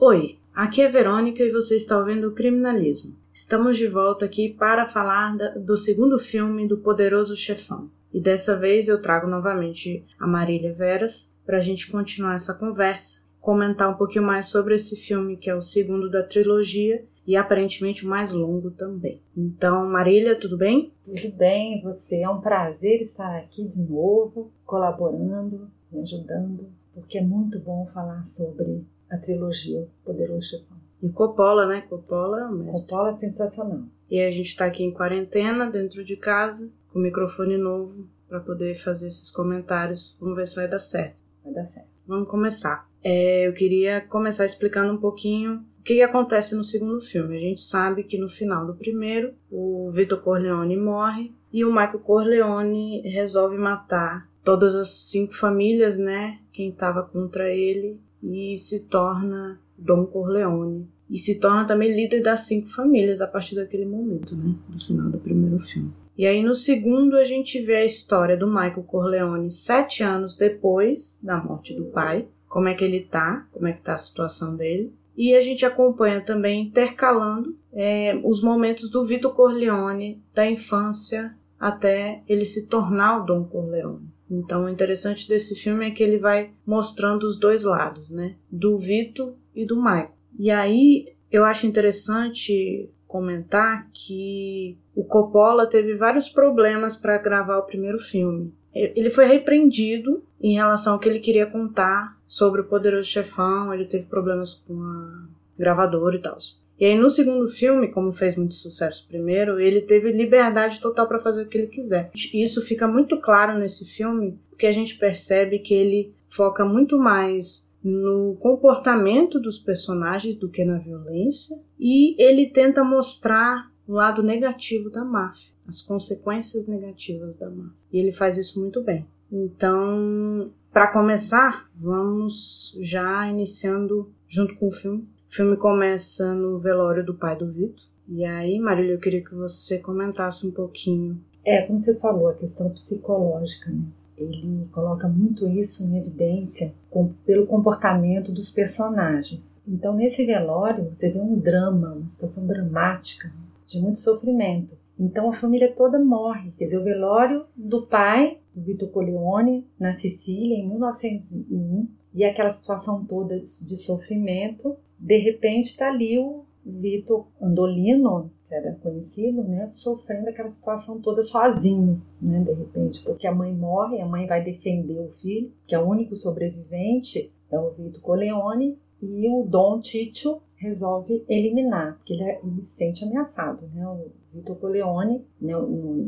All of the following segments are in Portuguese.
Oi, aqui é Verônica e você está ouvindo o Criminalismo. Estamos de volta aqui para falar do segundo filme do Poderoso Chefão. E dessa vez eu trago novamente a Marília Veras para a gente continuar essa conversa, comentar um pouquinho mais sobre esse filme que é o segundo da trilogia e aparentemente o mais longo também. Então, Marília, tudo bem? Tudo bem, você. É um prazer estar aqui de novo, colaborando, me ajudando, porque é muito bom falar sobre a trilogia Poderoso Chefão. E Coppola, né? Coppola é mestre. Coppola é sensacional. E a gente está aqui em quarentena, dentro de casa, com microfone novo, para poder fazer esses comentários. Vamos ver se vai dar certo. Vai dar certo. Vamos começar. É, eu queria começar explicando um pouquinho o que acontece no segundo filme? A gente sabe que no final do primeiro, o Vitor Corleone morre e o Michael Corleone resolve matar todas as cinco famílias, né? Quem estava contra ele e se torna Dom Corleone. E se torna também líder das cinco famílias a partir daquele momento, né? No final do primeiro filme. E aí no segundo a gente vê a história do Michael Corleone sete anos depois da morte do pai. Como é que ele tá, como é que tá a situação dele. E a gente acompanha também intercalando é, os momentos do Vitor Corleone da infância até ele se tornar o Dom Corleone. Então, o interessante desse filme é que ele vai mostrando os dois lados, né? Do Vitor e do Michael. E aí eu acho interessante comentar que o Coppola teve vários problemas para gravar o primeiro filme. Ele foi repreendido em relação ao que ele queria contar sobre o Poderoso Chefão, ele teve problemas com a gravadora e tal. E aí no segundo filme, como fez muito sucesso primeiro, ele teve liberdade total para fazer o que ele quiser. Isso fica muito claro nesse filme, porque a gente percebe que ele foca muito mais no comportamento dos personagens do que na violência, e ele tenta mostrar o lado negativo da máfia, as consequências negativas da máfia. E ele faz isso muito bem. Então, para começar, vamos já iniciando junto com o filme. Filme começa no velório do pai do Vitor. E aí, Marília, eu queria que você comentasse um pouquinho. É, como você falou, a questão psicológica, né? Ele coloca muito isso em evidência com, pelo comportamento dos personagens. Então, nesse velório, você vê um drama, uma situação dramática, de muito sofrimento. Então, a família toda morre. Quer dizer, o velório do pai do Vitor Corleone na Sicília em 1901 e aquela situação toda de sofrimento, de repente está ali o Vitor Andolino, que era conhecido, né, sofrendo aquela situação toda sozinho, né, de repente, porque a mãe morre, a mãe vai defender o filho, que é o único sobrevivente, é o Vitor Corleone, e o Dom Tito resolve eliminar, porque ele, é, ele se sente ameaçado. Né? O Vitor Corleone, né,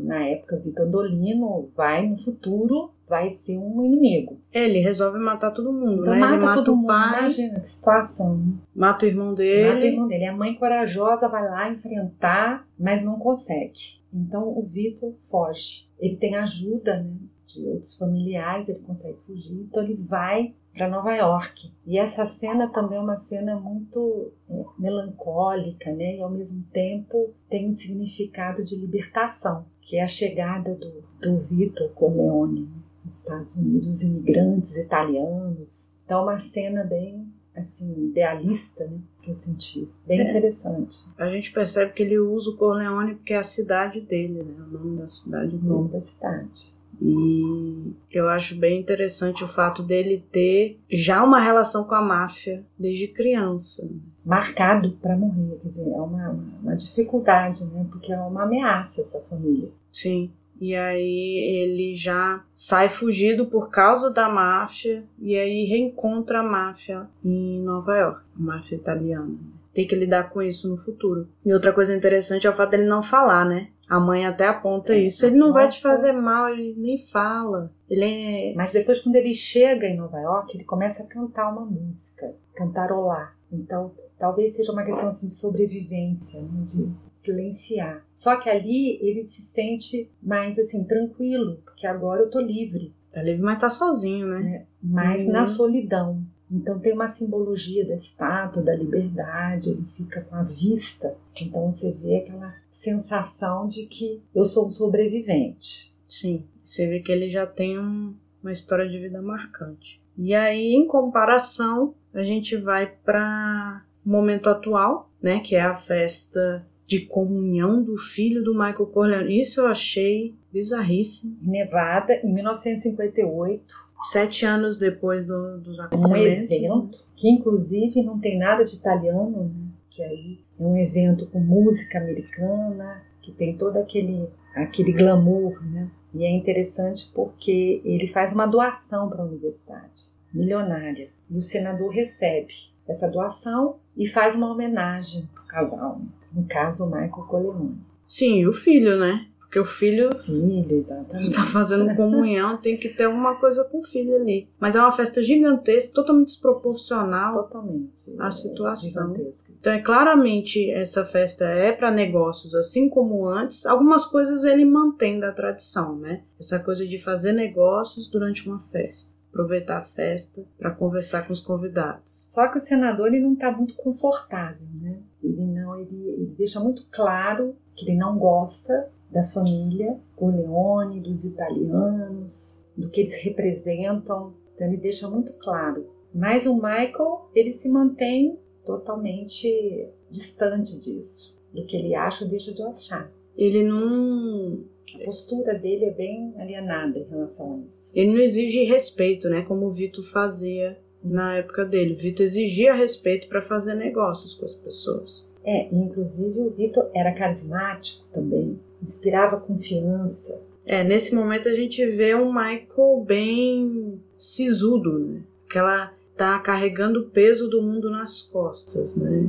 na época Vitor Andolino, vai no futuro vai ser um inimigo. Ele resolve matar todo mundo, então, né? Mata ele mata todo o mundo. pai, Imagina que situação. Né? mata o irmão dele. Mata o irmão dele. A mãe corajosa vai lá enfrentar, mas não consegue. Então o Vitor foge. Ele tem ajuda né, de outros familiares, ele consegue fugir. Então ele vai para Nova York. E essa cena também é uma cena muito é, melancólica, né? E ao mesmo tempo tem um significado de libertação, que é a chegada do, do Vitor Corleone nos Estados Unidos, os imigrantes italianos. Então, é uma cena bem assim idealista, né? Que eu senti bem é. interessante. A gente percebe que ele usa o Corleone porque é a cidade dele, né? O nome da cidade. O nome da cidade. E eu acho bem interessante o fato dele ter já uma relação com a máfia desde criança. Marcado para morrer, quer dizer, é uma, uma dificuldade, né? Porque é uma ameaça essa família. Sim. E aí ele já sai fugido por causa da máfia e aí reencontra a máfia em Nova York, a máfia italiana. Tem que lidar com isso no futuro. E outra coisa interessante é o fato dele não falar, né? A mãe até aponta é, isso. Ele não vai te fazer mal, ele nem fala. Ele é... Mas depois, quando ele chega em Nova York, ele começa a cantar uma música, cantarolar. Então, talvez seja uma questão assim, de sobrevivência, né? de silenciar. Só que ali ele se sente mais assim, tranquilo, porque agora eu tô livre. Tá livre, mas tá sozinho, né? É, mas uhum. na solidão. Então tem uma simbologia da estátua, da liberdade, ele fica com a vista. Então você vê aquela sensação de que eu sou um sobrevivente. Sim, você vê que ele já tem um, uma história de vida marcante. E aí, em comparação, a gente vai para momento atual, né, que é a festa de comunhão do filho do Michael Corleone. Isso eu achei bizarríssimo. Nevada, em 1958. Sete anos depois do, dos acontecimentos. Um evento que, inclusive, não tem nada de italiano, né? que aí é um evento com música americana, que tem todo aquele, aquele glamour, né? E é interessante porque ele faz uma doação para a universidade, milionária. E o senador recebe essa doação e faz uma homenagem ao casal. No caso, o Michael Coleman. Sim, e o filho, né? Porque o filho, filho exatamente. tá fazendo comunhão, tem que ter alguma coisa com o filho ali. Mas é uma festa gigantesca, totalmente desproporcional totalmente, à situação. É então, é claramente essa festa é para negócios, assim como antes. Algumas coisas ele mantém da tradição, né? Essa coisa de fazer negócios durante uma festa aproveitar a festa para conversar com os convidados. Só que o senador ele não está muito confortável, né? Ele não, ele, ele deixa muito claro que ele não gosta da família Corleone, dos italianos, do que eles representam. Então ele deixa muito claro. Mas o Michael, ele se mantém totalmente distante disso. Do que ele acha, deixa de achar. Ele não a postura dele é bem alienada em relação a isso. Ele não exige respeito, né? Como o Vitor fazia na época dele. O Vitor exigia respeito para fazer negócios com as pessoas. É, inclusive o Vitor era carismático também, inspirava confiança. É, nesse momento a gente vê um Michael bem sisudo, né? Que ela tá carregando o peso do mundo nas costas, né?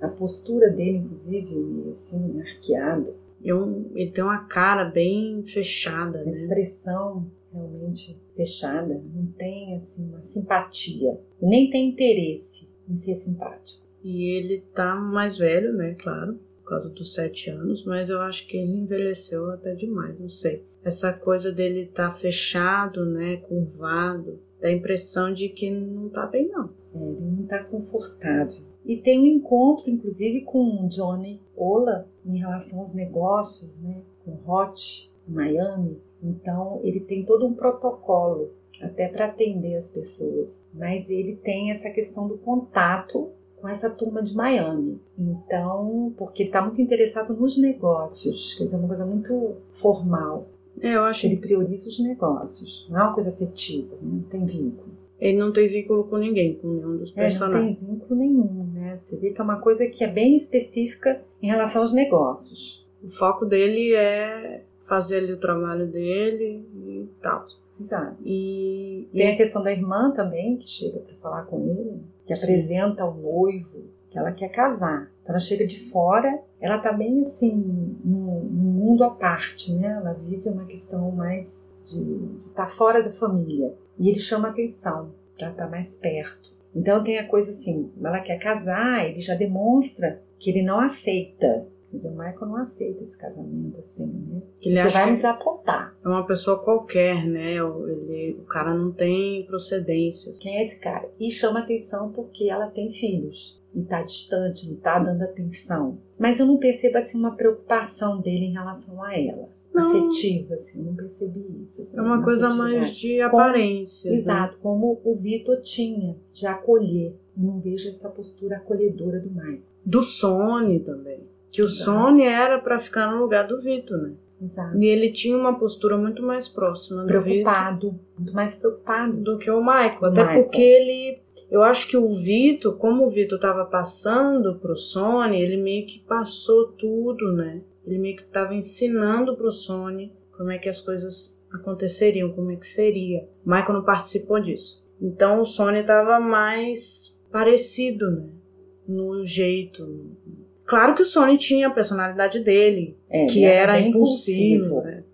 A postura dele, inclusive, assim, arqueada ele tem uma cara bem fechada. Né? expressão realmente fechada. Não tem assim, uma simpatia. E nem tem interesse em ser simpático. E ele tá mais velho, né? Claro, por causa dos sete anos, mas eu acho que ele envelheceu até demais, não sei. Essa coisa dele tá fechado, né? Curvado, dá a impressão de que não tá bem, não. É, ele não tá confortável. E tem um encontro, inclusive, com Johnny Ola em relação aos negócios, né, com Hot, em Miami. Então, ele tem todo um protocolo até para atender as pessoas, mas ele tem essa questão do contato com essa turma de Miami. Então, porque ele está muito interessado nos negócios, quer dizer, uma coisa muito formal. É, eu acho ele prioriza os negócios, não é uma coisa afetiva, não tem vínculo. Ele não tem vínculo com ninguém, com nenhum dos personagens. É, não tem vínculo nenhum, né? Você vê que é uma coisa que é bem específica em relação aos negócios. O foco dele é fazer ali o trabalho dele e tal. Exato. E, tem a questão da irmã também, que chega para falar com ele, que Sim. apresenta o noivo, que ela quer casar. Então ela chega de fora, ela tá bem assim, num, num mundo à parte, né? Ela vive uma questão mais de estar tá fora da família. E ele chama atenção para estar tá mais perto. Então tem a coisa assim, ela quer casar, ele já demonstra que ele não aceita. Dizer, o Michael não aceita esse casamento assim, né? Ele Você vai me desapontar. É uma pessoa qualquer, né? Ele, o cara não tem procedência. Quem é esse cara? E chama atenção porque ela tem filhos. E tá distante, não tá dando atenção. Mas eu não percebo assim uma preocupação dele em relação a ela não. afetiva, assim, não percebi isso. Assim, é uma coisa mais de aparência. Né? Exato, como o Vitor tinha, de acolher. Não vejo essa postura acolhedora do Michael. Do Sony também. Que o Exato. Sony era para ficar no lugar do Vitor, né? Exato. E ele tinha uma postura muito mais próxima do Preocupado, Vitor, muito mais preocupado do que o Michael. O até Michael. porque ele. Eu acho que o Vitor, como o Vitor estava passando pro Sony, ele meio que passou tudo, né? Ele meio que estava ensinando para o Sony como é que as coisas aconteceriam, como é que seria. Michael não participou disso. Então o Sony estava mais parecido, né? No jeito. Claro que o Sony tinha a personalidade dele, é, que era, era impulsivo. Né?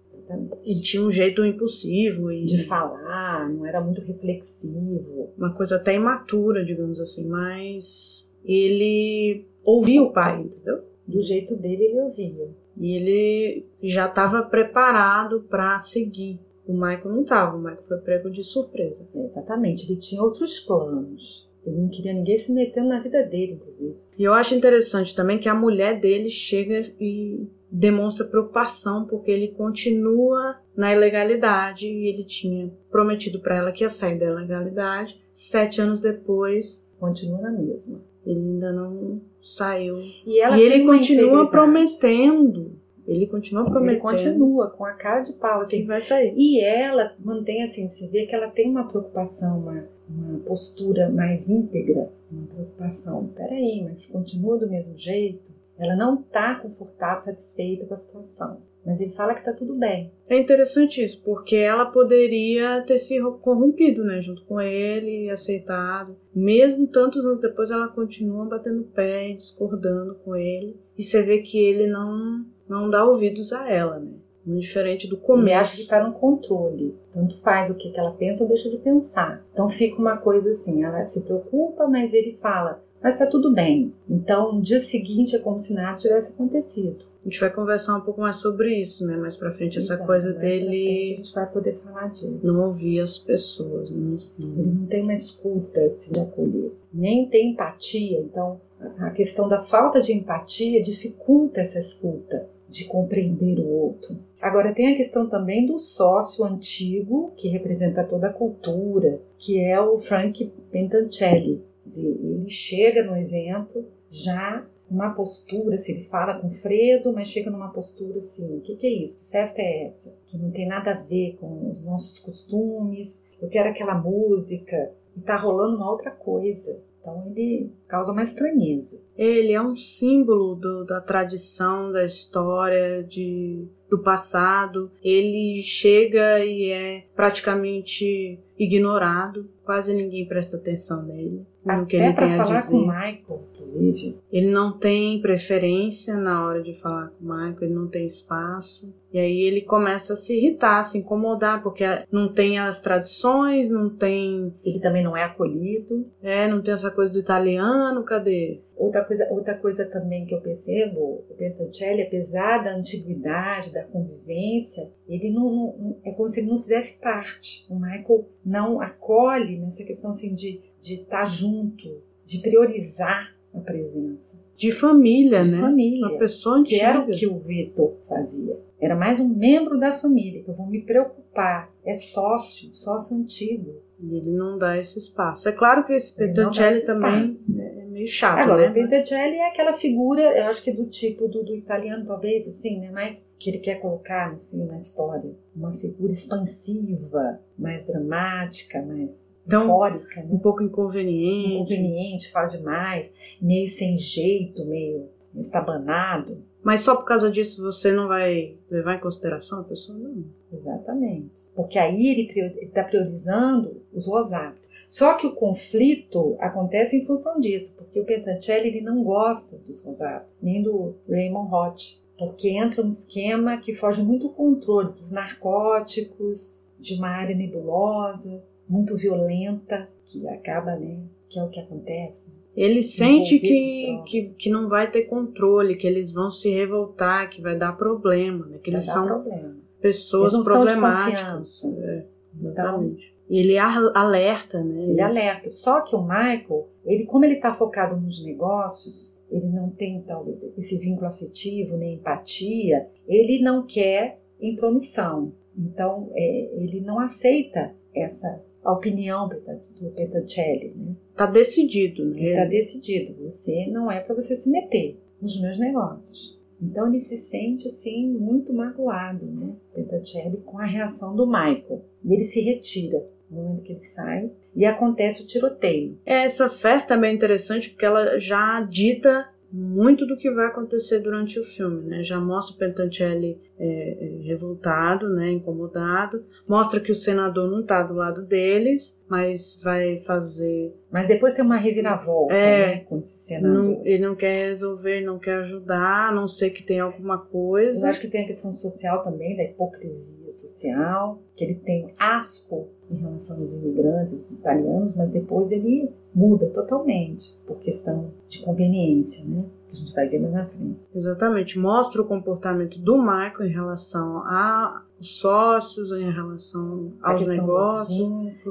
Ele tinha um jeito impulsivo e... de falar, não era muito reflexivo. Uma coisa até imatura, digamos assim, mas ele ouvia o pai, entendeu? Do jeito dele ele ouvia. E ele já estava preparado para seguir. O Michael não estava, o Michael foi prego de surpresa. É, exatamente, ele tinha outros planos. Ele não queria ninguém se metendo na vida dele, inclusive. E eu acho interessante também que a mulher dele chega e demonstra preocupação porque ele continua na ilegalidade e ele tinha prometido para ela que ia sair da ilegalidade. Sete anos depois, continua na mesma. Ele ainda não saiu. E, e ele continua prometendo. Ele continua prometendo. Ele continua com a cara de pau, assim. que vai sair. E ela mantém assim, você vê que ela tem uma preocupação, uma, uma postura mais íntegra, uma preocupação. Peraí, mas continua do mesmo jeito? Ela não está confortável, satisfeita com a situação. Mas ele fala que tá tudo bem. É interessante isso, porque ela poderia ter se corrompido, né, junto com ele, e aceitado. Mesmo tantos anos depois, ela continua batendo pé, discordando com ele. E você vê que ele não, não dá ouvidos a ela, né? Muito diferente do Ele começo. acha que está no controle. Tanto faz o que, que ela pensa ou deixa de pensar. Então fica uma coisa assim, ela se preocupa, mas ele fala, mas tá tudo bem. Então no dia seguinte é como se nada tivesse acontecido. A gente vai conversar um pouco mais sobre isso, né? Mais pra frente, essa Exato, coisa dele A gente vai poder falar disso. não ouvir as pessoas. Não, não- Ele não tem uma escuta assim, de acolher, nem tem empatia. Então, a- questão da falta de empatia dificulta essa escuta, de compreender o outro. Agora, tem a questão também do sócio antigo, que representa toda a cultura, que é o Frank Pentancelli. Ele chega no evento já uma postura, se ele fala com Fredo, mas chega numa postura assim, o que, que é isso? Que festa é essa? Que não tem nada a ver com os nossos costumes, eu quero aquela música, e tá rolando uma outra coisa. Então ele causa uma estranheza. Ele é um símbolo do- da tradição, da história, de, do passado. Ele chega e é praticamente ignorado. Quase ninguém presta atenção nele, no que ele tem para a falar dizer. com o Michael, inclusive, Ele não tem preferência na hora de falar com o Michael, ele não tem espaço. E aí ele começa a se irritar, a se incomodar, porque não tem as tradições, não tem, ele também não é acolhido. é, não tem essa coisa do italiano, cadê? Outra coisa, outra coisa também que eu percebo, o Bertoncelli, apesar da antiguidade, da convivência, ele não, não- é como se ele não fizesse parte. O Michael não acolhe nessa questão assim de de estar junto, de priorizar a presença De família, de né? família. Uma pessoa que antiga. era o que o Vitor fazia. Era mais um membro da família, que eu vou me preocupar. É sócio, sócio antigo. E ele não dá esse espaço. É claro que esse Petancelli também espaço. é meio chato, Agora, o né? Pentecelli é aquela figura, eu acho que do tipo do, do italiano, talvez, assim, né? Mas que ele quer colocar no na história. Uma figura expansiva, mais dramática, mais Então, eufórica, Um né? pouco inconveniente. Inconveniente, fala demais, meio sem jeito, meio estabanado. Mas só por causa disso você não vai levar em consideração a pessoa? Não. Exatamente. Porque aí ele está priorizando os rosários. Só que o conflito acontece em função disso, porque o Pentancelli ele não gosta dos rosários, nem do Raymond Roth, porque entra um esquema que foge muito do controle dos narcóticos, de uma área nebulosa, muito violenta, que acaba, né, que é o que acontece. Ele sente que, que, que não vai ter controle, que eles vão se revoltar, que vai dar problema, né? Que Vai eles são problema. pessoas Eles são problemáticas. É, exatamente. Ele alerta, né? Ele eles- alerta. Só que o Michael, ele, como ele está focado nos negócios, ele não tem talvez esse vínculo afetivo nem empatia, ele não quer intromissão. Então, é, ele não aceita essa a opinião do Petancelli. Né? Tá decidido, né? decidido. Você não é para você se meter nos meus negócios. Então ele se sente assim muito magoado, né? Petancelli com a reação do Michael. E ele se retira no momento que ele sai e acontece o tiroteio. Essa festa é bem interessante porque ela já dita muito do que vai acontecer durante o filme, né? Já mostra o Pentancelli é, é, revoltado, né? Incomodado. Mostra que o senador não tá do lado deles, mas vai fazer Mas depois tem uma reviravolta, É. né? Com esse senador. Não- ele não quer resolver, não quer ajudar, a não ser que tenha alguma Eu coisa. acho que tem a questão social também, da hipocrisia social, que ele tem asco em relação aos imigrantes italianos, mas depois ele muda totalmente por questão de conveniência, né? Que a gente vai ver mais na frente. Exatamente. Mostra o comportamento do Michael em relação aos sócios, em relação A aos negócios,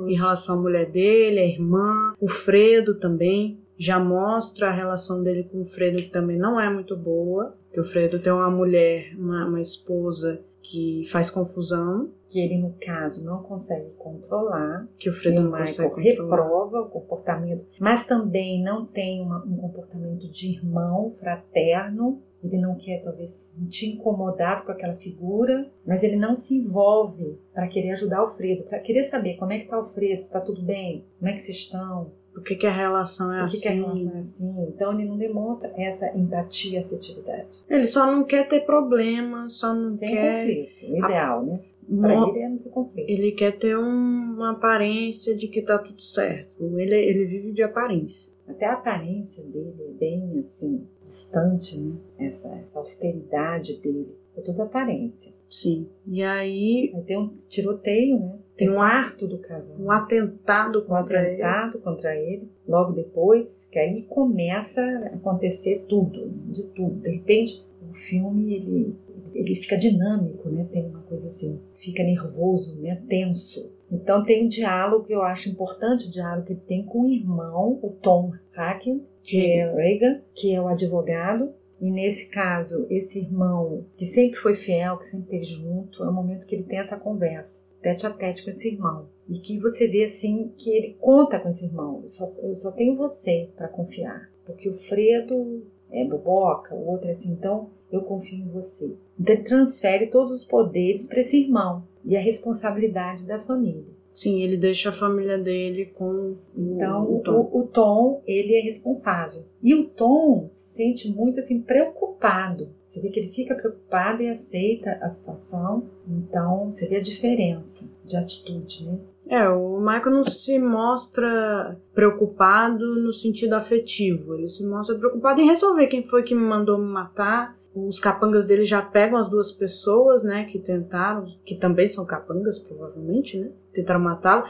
em relação à mulher dele, a irmã, o Fredo também. Já mostra a relação dele com o Fredo, que também não é muito boa. Que o Fredo tem uma mulher, uma, uma esposa que faz confusão. Que ele, no caso, não consegue controlar. Que o Fredo não Michael reprova o comportamento, mas também não tem uma- um comportamento de irmão fraterno. Ele não quer, talvez, se sentir incomodado com aquela figura, mas ele não se envolve para querer ajudar o Fredo, para querer saber como é que está o Fredo, se está tudo bem, como é que vocês estão, Por que, que a relação é por que, assim? que a relação é assim. Então ele não demonstra essa empatia, afetividade. Ele só não quer ter problema, só não Sem quer. conflito, o ideal, né? Para ele é ter conflito. Ele quer ter um- uma aparência de que tá tudo certo. Ele, ele vive de aparência. Até a aparência dele é bem assim, distante, né? Essa, essa austeridade dele. É toda aparência. Sim. E aí Aí tem um tiroteio, né? Tem um quarto do casal. um atentado Um contra ele. atentado contra ele, logo depois, que aí começa a acontecer tudo, de tudo. De repente, o filme ele, ele fica dinâmico, né? Tem uma coisa assim, fica nervoso, né? Tenso. Então tem um diálogo que eu acho importante, o diálogo que ele tem com o irmão, o Tom Hacken, que é Reagan, que é o advogado. E nesse caso, esse irmão que sempre foi fiel, que sempre esteve junto, é o momento que ele tem essa conversa, tete a tete com esse irmão. E que você vê assim que ele conta com esse irmão. Eu só, eu só tenho você para confiar. Porque o Fredo é boboca, o outro é assim, então eu confio em você. Então ele transfere todos os poderes para esse irmão e a responsabilidade da família. Sim, ele deixa a família dele com o- Então, o o, Tom. o Tom, ele é responsável. E o Tom se sente muito assim preocupado. Você vê que ele fica preocupado e aceita a situação. Então, você vê a diferença de atitude, né? É, o Michael não se mostra preocupado no sentido afetivo. Ele se mostra preocupado em resolver quem foi que me mandou me matar. Os capangas dele já pegam as duas pessoas, né, que tentaram, que também são capangas, provavelmente, né? Tentaram matá-lo.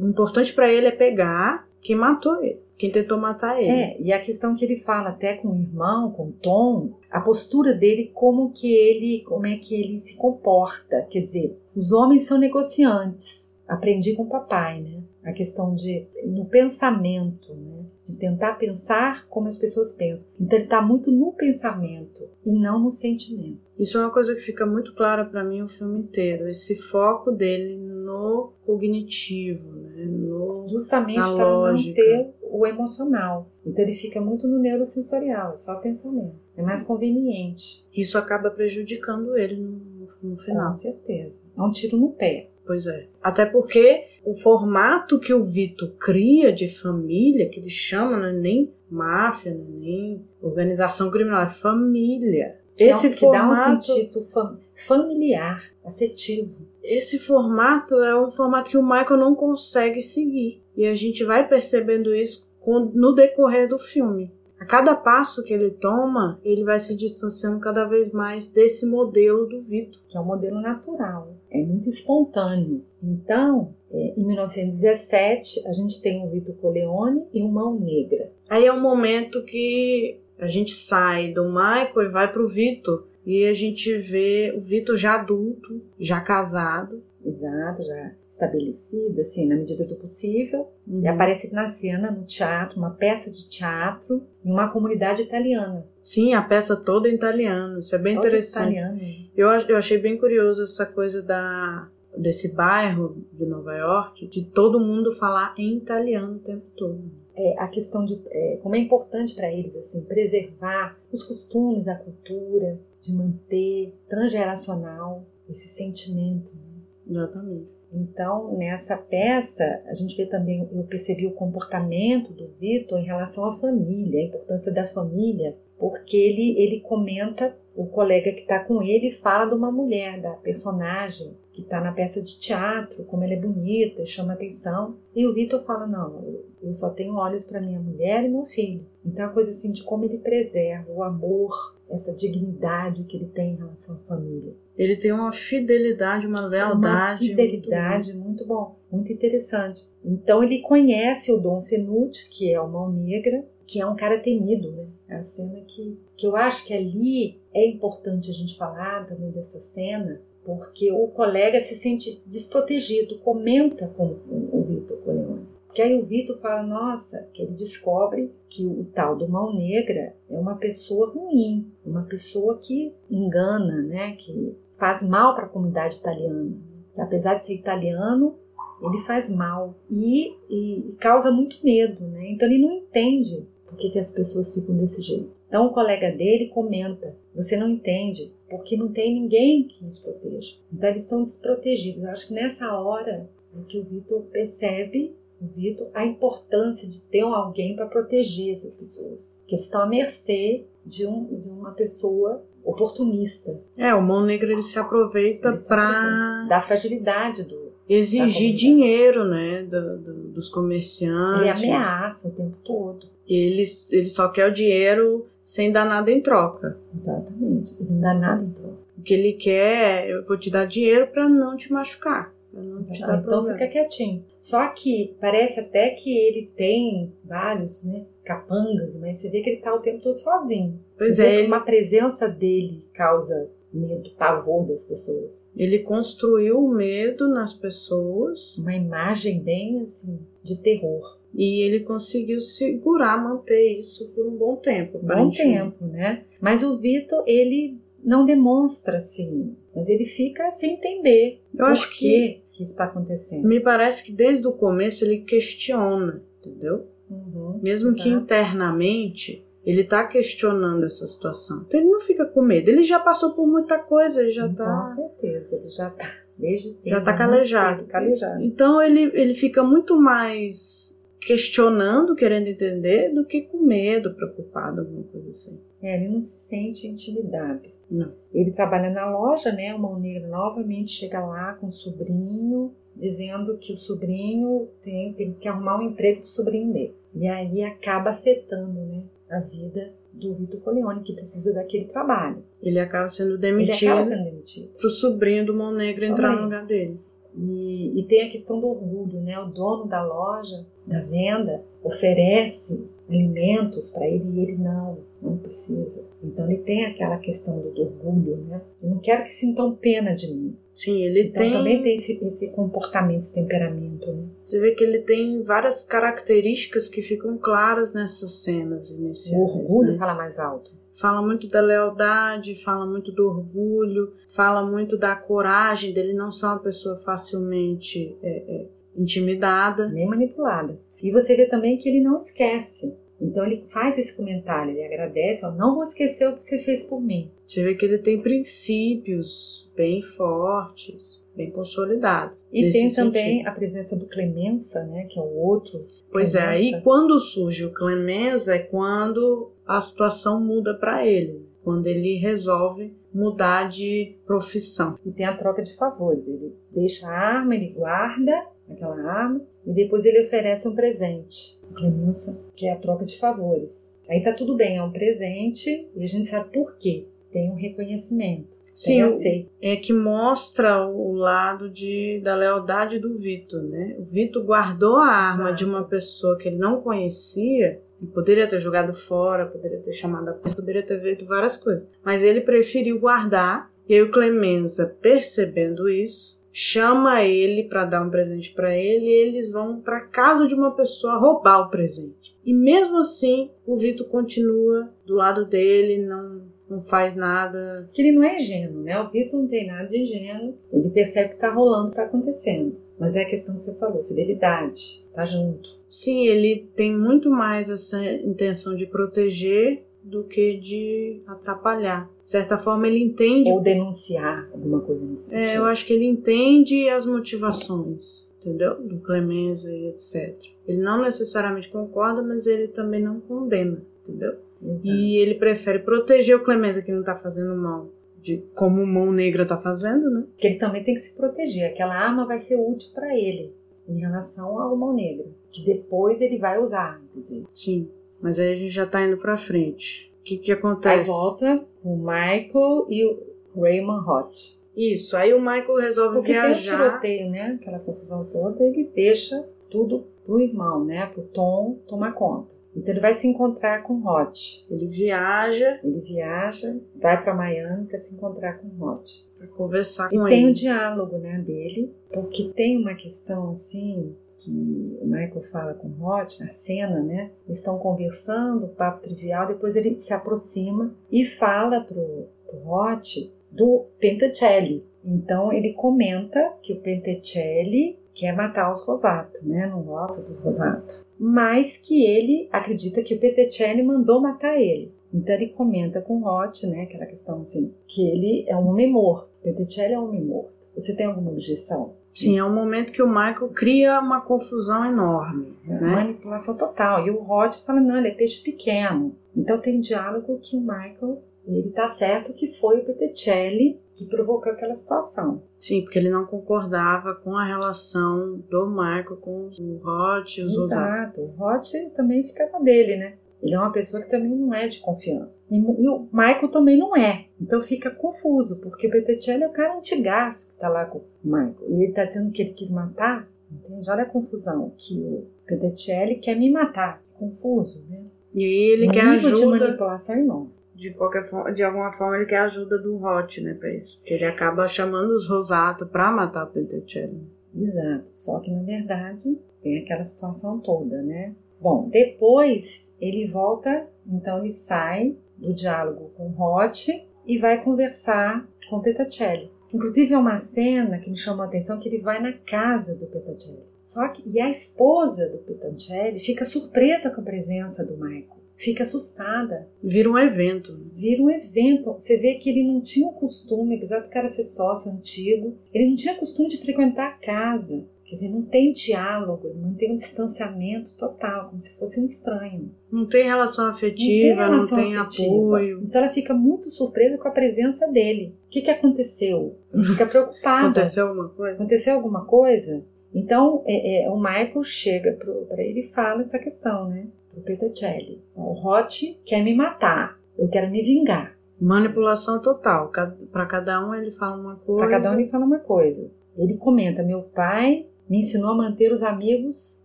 O importante pra ele é pegar quem matou ele, quem tentou matar ele. É, e a questão que ele fala até com o irmão, com o Tom, a postura dele, como que ele, como é que ele se comporta. Quer dizer, os homens são negociantes. Aprendi com o papai, né? A questão de no pensamento, né? De tentar pensar como as pessoas pensam. Então ele está muito no pensamento e não no sentimento. Isso é uma coisa que fica muito clara pra mim o filme inteiro. Esse foco dele no cognitivo, né? No... Justamente Na para não lógica. ter o emocional. Então ele fica muito no neurosensorial, é só pensamento. É mais conveniente. Isso acaba prejudicando ele no, no final. Com certeza. É um tiro no pé. Pois é. Até porque o formato que o Vitor cria de família, que ele chama, não é nem máfia, não é nem organização criminal, é família. Que Esse que dá um formato, sentido fam- familiar, afetivo. esse formato é um formato que o Michael não consegue seguir. E a gente vai percebendo isso no decorrer do filme. A cada passo que ele toma, ele vai se distanciando cada vez mais desse modelo do Vitor. que é um modelo natural, é muito espontâneo. Então, é, em 1917, a gente tem o Vitor Corleone e o Mão Negra. Aí é um momento que a gente sai do Michael e vai pro Vitor. E a gente vê o Vitor já adulto, já casado. Exato, já estabelecido, assim, na medida do possível. Uhum. E aparece na cena, no teatro, uma peça de teatro em uma comunidade italiana. Sim, a peça toda em italiano. Isso é bem Toda interessante. Eu, eu achei bem curioso essa coisa da desse bairro de Nova York, de todo mundo falar em italiano o tempo todo. É, a questão de é, como é importante para eles assim preservar os costumes, a cultura, de manter transgeracional esse sentimento. né? Exatamente. Então, nessa peça, a gente vê também, eu percebi o comportamento do Vitor em relação à família, a importância da família, porque ele, ele comenta, o colega que está com ele fala de uma mulher, da personagem que está na peça de teatro, como ela é bonita, chama atenção. E o Vitor fala: Não, eu- só tenho olhos para minha mulher e meu filho. Então, a coisa assim de como ele preserva o amor, essa dignidade que ele tem em relação à família. Ele tem uma fidelidade, uma Uma lealdade. fidelidade muito bom, muito interessante. Então ele conhece o Dom Fenucci, que é o Mão Negra, que é um cara temido, né? É a cena que, que eu acho que ali é importante a gente falar também dessa cena, porque o colega se sente desprotegido, comenta com o, Vitor Corleone. Que aí o Vitor fala, nossa, que ele descobre que o tal do Mão Negra é uma pessoa ruim, uma pessoa que engana, né? Que faz mal para a comunidade italiana. Apesar de ser italiano, ele faz mal e, e, causa muito medo, né? Então ele não entende por que, que as pessoas ficam desse jeito. Então o colega dele comenta: você não entende porque não tem ninguém que nos proteja. Então eles estão desprotegidos. Eu acho que nessa hora é que o Vitor percebe o Vitor a importância de ter alguém para proteger essas pessoas, que estão à mercê de, um, de uma pessoa oportunista. É, o mão negra ele se aproveita para da fragilidade do exigir dinheiro, né, do, do, dos comerciantes. Ele ameaça o tempo todo. Ele, ele só quer o dinheiro sem dar nada em troca. Exatamente, ele não dá nada em troca. O que ele quer é, eu vou te dar dinheiro para não te machucar. Não te ah, então fica quietinho. Só que parece até que ele tem vários, né, capangas, mas você vê que ele tá o tempo todo sozinho. Pois você é. Ele... Uma presença dele causa medo, pavor das pessoas. Ele construiu o medo nas pessoas. Uma imagem bem assim de terror. E ele conseguiu segurar, manter isso por um bom tempo. Bom tempo, né? Mas o Vitor, ele não demonstra assim, mas ele fica sem entender. Eu acho que, que está acontecendo. Me parece que desde o começo ele questiona, entendeu? Uhum, Mesmo tá. que internamente ele está questionando essa situação. Então ele não fica com medo. Ele já passou por muita coisa, ele já está. Com certeza, ele já está. Desde sempre. Já está calejado. calejado. Então ele, ele fica muito mais questionando, querendo entender, do que com medo, preocupado, alguma coisa assim. É, ele não se sente intimidado. Não. Ele trabalha na loja, né? O Mão Negra novamente chega lá com o sobrinho, dizendo que o sobrinho tem, tem que arrumar um emprego para o sobrinho dele. E aí acaba afetando, né? A vida do Vitor Coleone, que precisa daquele trabalho. Ele acaba sendo demitido. Ele acaba sendo demitido. Para o sobrinho do Mão Negra entrar no lugar dele. E, e, tem a questão do orgulho, né? O dono da loja, da venda, oferece alimentos para ele e ele não, não precisa. Então ele tem aquela questão do, do orgulho, né? Eu não quero que sintam pena de mim. Sim, ele então, tem. também tem esse, esse comportamento, esse temperamento, né? Você vê que ele tem várias características que ficam claras nessas cenas iniciais. O orgulho né? fala mais alto fala muito da lealdade, fala muito do orgulho, fala muito da coragem dele não ser uma pessoa facilmente é, é, intimidada. Nem manipulada. E você vê também que ele não esquece. Então ele faz esse comentário, ele agradece, ó, não vou esquecer o que você fez por mim. Você vê que ele tem princípios bem fortes, bem consolidados. E tem também a presença do Clemença, né, que é o outro. Pois é, aí quando surge o Clemença é quando a situação muda para ele, quando ele resolve mudar de profissão. E tem a troca de favores. Ele deixa a arma, ele guarda aquela arma e depois ele oferece um presente. Clemença, que é a troca de favores. Aí tá tudo bem, é um presente e a gente sabe por quê. Tem um reconhecimento. Sim, é que mostra o lado de, da lealdade do Vitor, né? O Vitor guardou a arma Exato. de uma pessoa que ele não conhecia poderia ter jogado fora, poderia ter chamado a polícia, poderia ter feito várias coisas. Mas ele preferiu guardar. E aí o Clemenza, percebendo isso, chama ele para dar um presente para ele e eles vão para casa de uma pessoa roubar o presente. E mesmo assim, o Vitor continua do lado dele, não, não faz nada. Que ele não é ingênuo, né? O Vitor não tem nada de ingênuo. Ele percebe que tá rolando, tá acontecendo. Mas é a questão que você falou, fidelidade, tá junto. Sim, ele tem muito mais essa intenção de proteger do que de atrapalhar. De certa forma, ele entende. Ou denunciar alguma coisa nesse é, Eu acho que ele entende as motivações, entendeu? Do Clemenza e etc. Ele não necessariamente concorda, mas ele também não condena, entendeu? Exato. E ele prefere proteger o Clemenza que não está fazendo mal de como o Mão Negra tá fazendo, né? Que ele também tem que se proteger. Aquela arma vai ser útil para ele em relação ao Mão Negra, que depois ele vai usar, inclusive. Sim, mas aí a gente já tá indo para frente. O que que acontece? Aí volta o Michael e o Raymond Hot. Isso, aí o Michael resolve Porque viajar. Porque tiroteio, né? Aquela confusão toda, ele deixa tudo pro irmão, né? Pro Tom tomar conta. Então ele vai se encontrar com Hot. Ele viaja. Ele viaja, vai para Miami para se encontrar com Hot. Para conversar e com ele. E tem o um diálogo né, dele, porque tem uma questão assim que o Michael fala com o Hot, na cena, né? Eles estão conversando, papo trivial, depois ele se aproxima e fala pro, pro Hot do Pentacelli. Então ele comenta que o Pentacelli quer matar os Rosato, né? Não gosta dos Rosato. Mas que ele acredita que o Pentacelli mandou matar ele. Então ele comenta com o Hot, né? Aquela questão assim, que ele é um homem morto. Pentacelli é um homem morto. Você tem alguma objeção? Sim, é um momento que o Michael cria uma confusão enorme. É, né? Manipulação total. E o Rod fala, não, ele é peixe pequeno. Então tem diálogo que o Michael, ele tá certo que foi o Petticelli que provocou aquela situação. Sim, porque ele não concordava com a relação do Michael com o Rod e os. Exato. O Rod também ficava dele, né? Ele é uma pessoa que também não é de confiança. E, e o Michael também não é. Então fica confuso, porque o Petticelli é o cara antigaço que tá lá com o Michael. E ele tá dizendo que ele quis matar. Entende? Olha a confusão. Que o Petticelli quer me matar. Confuso, né? E aí ele um quer de ajuda. manipulação enorme. De qualquer forma, de alguma forma ele quer ajuda do Hot, né, pra isso. Porque ele acaba chamando os Rosato pra matar o Pentacelli. Exato. Só que na verdade tem aquela situação toda, né? Bom, depois ele volta, então ele sai do diálogo com Hot e vai conversar com Petacelli. Inclusive é uma cena que me chamou a atenção que ele vai na casa do Petacelli. Só que e a esposa do Petacelli fica surpresa com a presença do Michael. Fica assustada. Vira um evento. Vira um evento. Você vê que ele não tinha o costume, apesar do cara ser sócio antigo, ele não tinha costume de frequentar a casa. Quer dizer, não tem diálogo, ele mantém um distanciamento total, como se fosse um estranho. Não tem relação afetiva, não tem, relação afetiva. apoio. Então ela fica muito surpresa com a presença dele. O que, que aconteceu? Ela fica preocupada. Aconteceu alguma coisa? Aconteceu alguma coisa? Então é, é, o Michael chega para ele e fala essa questão, né? Pro Petticelli. O Hot quer me matar, eu quero me vingar. Manipulação total. Para cada um ele fala uma coisa. Para cada um ele fala uma coisa. Ele comenta: meu pai me ensinou a manter os amigos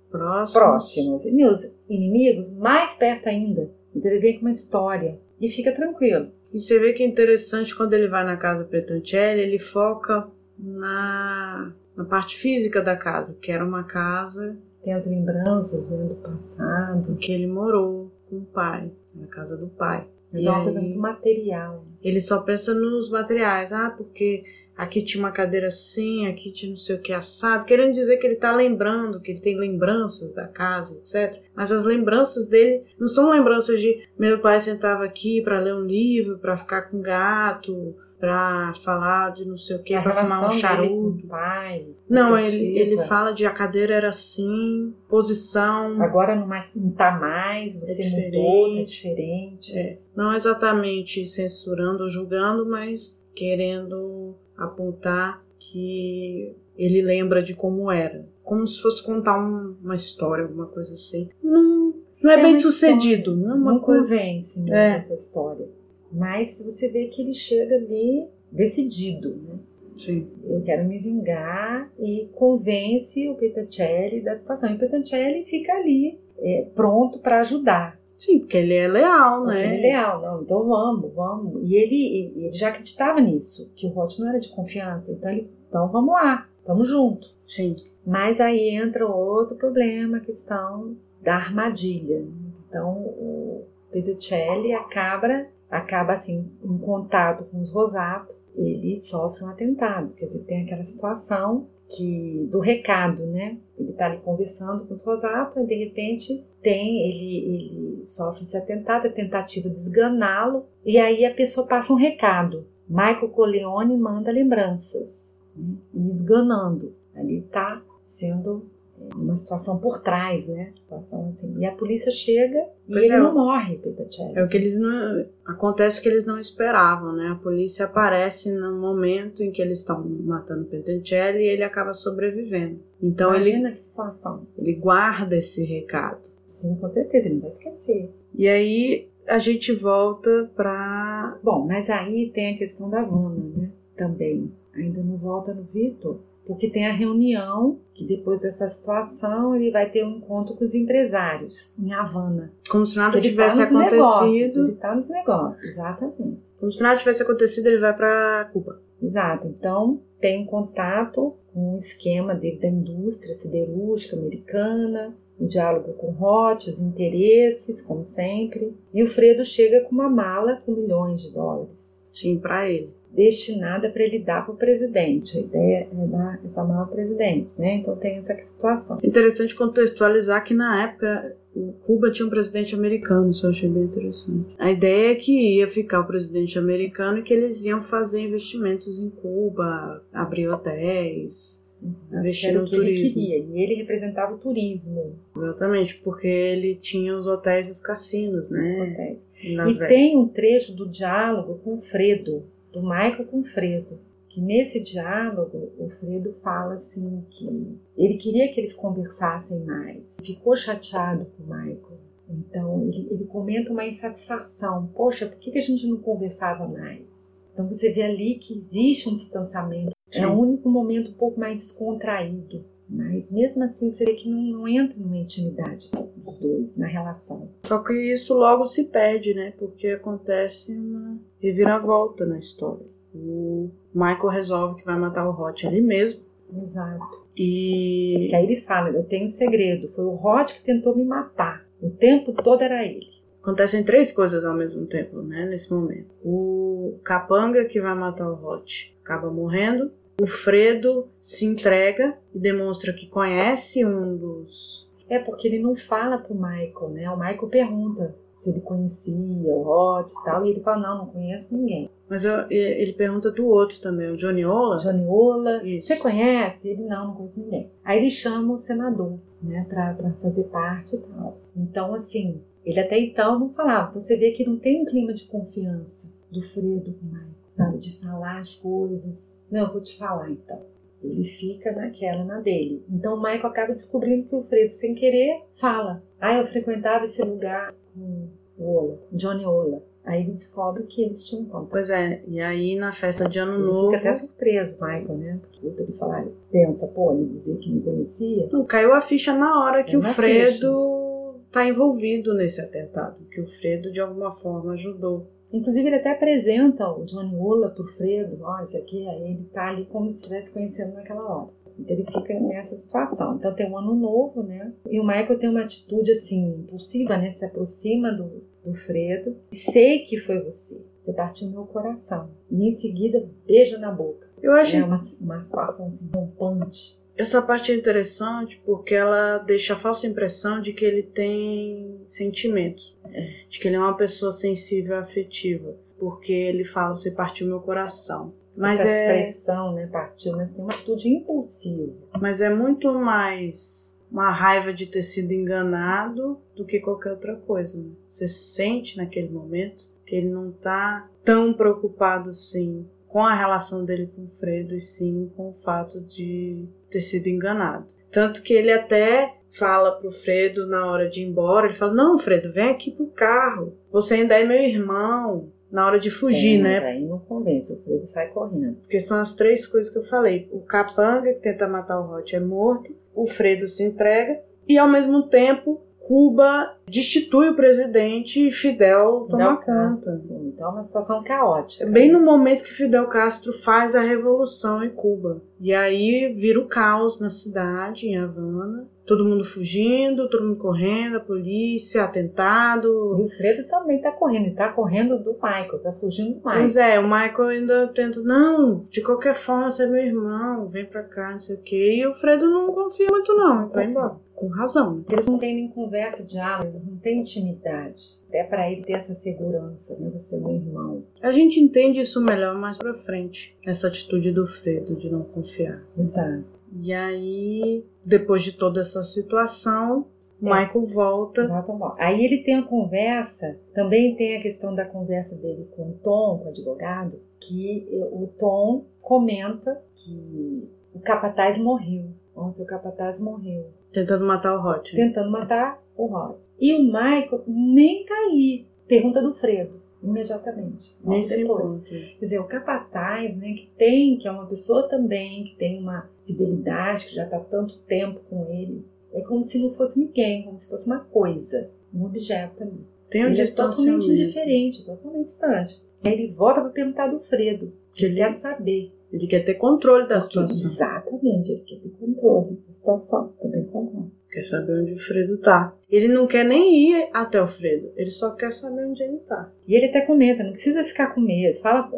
próximos. próximos e meus inimigos mais perto ainda. Então ele vem com uma história e fica tranquilo. E você vê que é interessante quando ele vai na casa Petoncelli, ele foca na, na parte física da casa, que era uma casa Tem as lembranças né, do passado. que ele morou com o pai, na casa do pai. Mas E é uma coisa aí- muito material. Ele só pensa nos materiais, ah, porque aqui tinha uma cadeira assim, aqui tinha não sei o que assado, querendo dizer que ele está lembrando, que ele tem lembranças da casa, etc. Mas as lembranças dele não são lembranças de meu pai sentava aqui para ler um livro, para ficar com gato, para falar de não sei o que, para fumar um charuto. pai. Não, ele, ele fala de a cadeira era assim, posição. Agora não, mais, não tá mais, você diferente. mudou, tá diferente. É, não exatamente censurando ou julgando, mas querendo apontar que ele lembra de como era. Como se fosse contar um- uma história, alguma coisa assim. Não, não é, É bem sucedido, não é uma não coisa. convence muito É. essa história. Mas você vê que ele chega ali decidido, né? Sim. Eu quero me vingar e convence o Petacelli da situação. E o Petacelli fica ali é, pronto para ajudar. Sim, porque ele é leal, Porque né? Ele é leal, não, então vamos, vamos. E ele, ele já acreditava nisso, que o Hot não era de confiança. Então ele, então vamos lá, vamos junto. Sim. Mas aí entra outro problema, a questão da armadilha. Então o Pedicelli acaba, acaba assim, em contato com os Rosato, ele sofre um atentado. Quer dizer, tem aquela situação que do recado, né? Ele está ali conversando com os Rosato e de repente tem ele, ele sofre esse atentado, a tentativa de esganá-lo e aí a pessoa passa um recado. Michael Corleone manda lembranças né? e esganando. Ali está sendo uma situação por trás, né? Situação assim. E a polícia chega e Pois ele é. não morre, Petacelli. É o que eles não. Acontece o que eles não esperavam, né? A polícia aparece no momento em que eles estão matando Petancelli e ele acaba sobrevivendo. Então ele, Imagina que situação. ele guarda esse recado. Sim, com certeza, ele não vai esquecer. E aí a gente volta pra. Bom, mas aí tem a questão da Vanna, né? Também. Ainda não volta no Vitor, porque tem a reunião que depois dessa situação ele vai ter um encontro com os empresários em Havana. Como se nada Ele tivesse tá nos negócios, acontecido. ele tá nos negócios, exatamente. Como se nada tivesse acontecido, ele vai pra Cuba. Exato. Então tem um contato com um esquema dele da indústria siderúrgica americana, o um diálogo com Roth, os interesses, como sempre. E o Fredo chega com uma mala com milhões de dólares. Sim, para ele. Destinada para ele dar para o presidente. A ideia é dar essa mala ao presidente, né? Então tem essa situação. Interessante contextualizar que na época Cuba tinha um presidente americano, isso eu achei bem interessante. A ideia é que ia ficar o presidente americano e que eles iam fazer investimentos em Cuba, abrir hotéis, investir no que turismo. ele queria. E ele representava o turismo. Exatamente, porque ele tinha os hotéis e os cassinos, né? Os hotéis. E Vegas. tem um trecho do diálogo com o Fredo, do Michael com o Fredo, que nesse diálogo o Fredo fala assim que ele queria que eles conversassem mais, ficou chateado com o Michael. Então ele, ele comenta uma insatisfação. Poxa, por que, que a gente não conversava mais? Então você vê ali que existe um distanciamento. Sim. É o único momento um pouco mais descontraído. Mas mesmo assim você vê que não, não entra numa intimidade dos dois, na relação. Só que isso logo se perde, né? Porque acontece uma reviravolta na história. O Michael resolve que vai matar o Hot ali mesmo. Exato. E Que aí ele fala, eu tenho um segredo, foi o Rod que tentou me matar. O tempo todo era ele. acontecem três coisas ao mesmo tempo, né? Nesse momento. O Capanga, que vai matar o Hot, acaba morrendo. O Fredo se entrega e demonstra que conhece um dos. É porque ele não fala pro Michael, né? O Michael pergunta se ele conhecia o Rod e tal, e ele fala, não, não conheço ninguém. Mas eu- ele pergunta do outro também, o Johnny Ola. Johnny Ola, Isso. você conhece? Ele, não, não conheço ninguém. Aí ele chama o senador, né, pra, pra fazer parte e tal. Então, assim, ele até então não falava. Então você vê que não tem um clima de confiança do Fredo com o Michael, sabe? De falar as coisas. Não, eu vou te falar então. Ele fica naquela, na dele. Então o Michael acaba descobrindo que o Fredo, sem querer, fala. Ah, eu frequentava esse lugar com o Ola, Johnny Ola. Aí ele descobre que eles tinham contato. Pois é, e aí na festa de Ano Ele Novo. fica até surpreso, Michael, né? Porque ele fala, pensa, pô, ele dizia que me conhecia. Não, caiu a ficha na hora que Caiu o Fredo tá envolvido nesse atentado. Que o Fredo de alguma forma ajudou. Inclusive, ele até apresenta o Johnny Ola pro Fredo, olha, esse aqui, aí ele tá ali como se estivesse conhecendo naquela hora. Então ele fica nessa situação. Então tem um ano novo, né? E o Michael tem uma atitude assim, impulsiva, né? Se aproxima do, do Fredo. Sei que foi você. Você partiu meu coração. E em seguida, beija na boca. Eu acho É uma, uma situação assim, rompante. essa parte é interessante porque ela deixa a falsa impressão de que ele tem sentimentos, de que ele é uma pessoa sensível e afetiva, porque ele fala: Você partiu meu coração. Mas Essa é, expressão, né? Partiu, mas tem uma atitude impulsiva. mas é muito mais uma raiva de ter sido enganado do que qualquer outra coisa. né? Você sente naquele momento que ele não tá tão preocupado assim com a relação dele com o Fredo e sim com o fato de ter sido enganado. Tanto que ele até fala pro Fredo na hora de ir embora, ele fala: "Não, Fredo, vem aqui pro carro. Você ainda é meu irmão." Na hora de fugir, É, né? Aí não convence, o Fredo sai correndo. Porque são as três coisas que eu falei. O capanga que tenta matar o Hot é morto, o Fredo se entrega e ao mesmo tempo Cuba destitui o presidente e Fidel toma conta. Então é uma situação caótica. Bem no momento que Fidel Castro faz a revolução em Cuba. E aí vira o caos na cidade, em Havana. Todo mundo fugindo, todo mundo correndo, a polícia, E atentado. o Fredo também tá correndo, ele tá correndo do Michael, tá fugindo do Michael. Pois é, o Michael ainda tenta, não, de qualquer forma você é meu irmão, vem pra cá, não sei o quê. E o Fredo não confia muito não, e vai embora. Com razão. Eles não têm nem conversa, diálogo, não têm intimidade. Até pra ele ter essa segurança, né? Você é meu irmão. A gente entende isso melhor mais pra frente, essa atitude do Fredo de não confiar. Exato. E aí, depois de toda essa situação, o É. Michael volta. Aí ele tem a conversa, também tem a questão da conversa dele com o Tom, com o advogado, que o Tom comenta que o capataz morreu. Nossa, o capataz morreu. Tentando matar o Hot. tentando matar o Rod. E o Michael nem tá aí. Pergunta do Fredo, imediatamente. Nem depois. Quer dizer, o capataz, né, que tem, que é uma pessoa também, que tem uma fidelidade, que já está tanto tempo com ele, é como se não fosse ninguém, como se fosse uma coisa, um objeto ali. Tem um ele é totalmente indiferente, totalmente distante. Aí ele volta para perguntar do Fredo, Que ele ele- quer saber. Ele quer ter controle da situação. Exatamente, ele quer ter controle da situação. Também concordo. Quer saber onde o Fredo tá. Ele não quer nem ir até o Fredo, ele só quer saber onde ele tá. E ele até comenta, não precisa ficar com medo. Fala,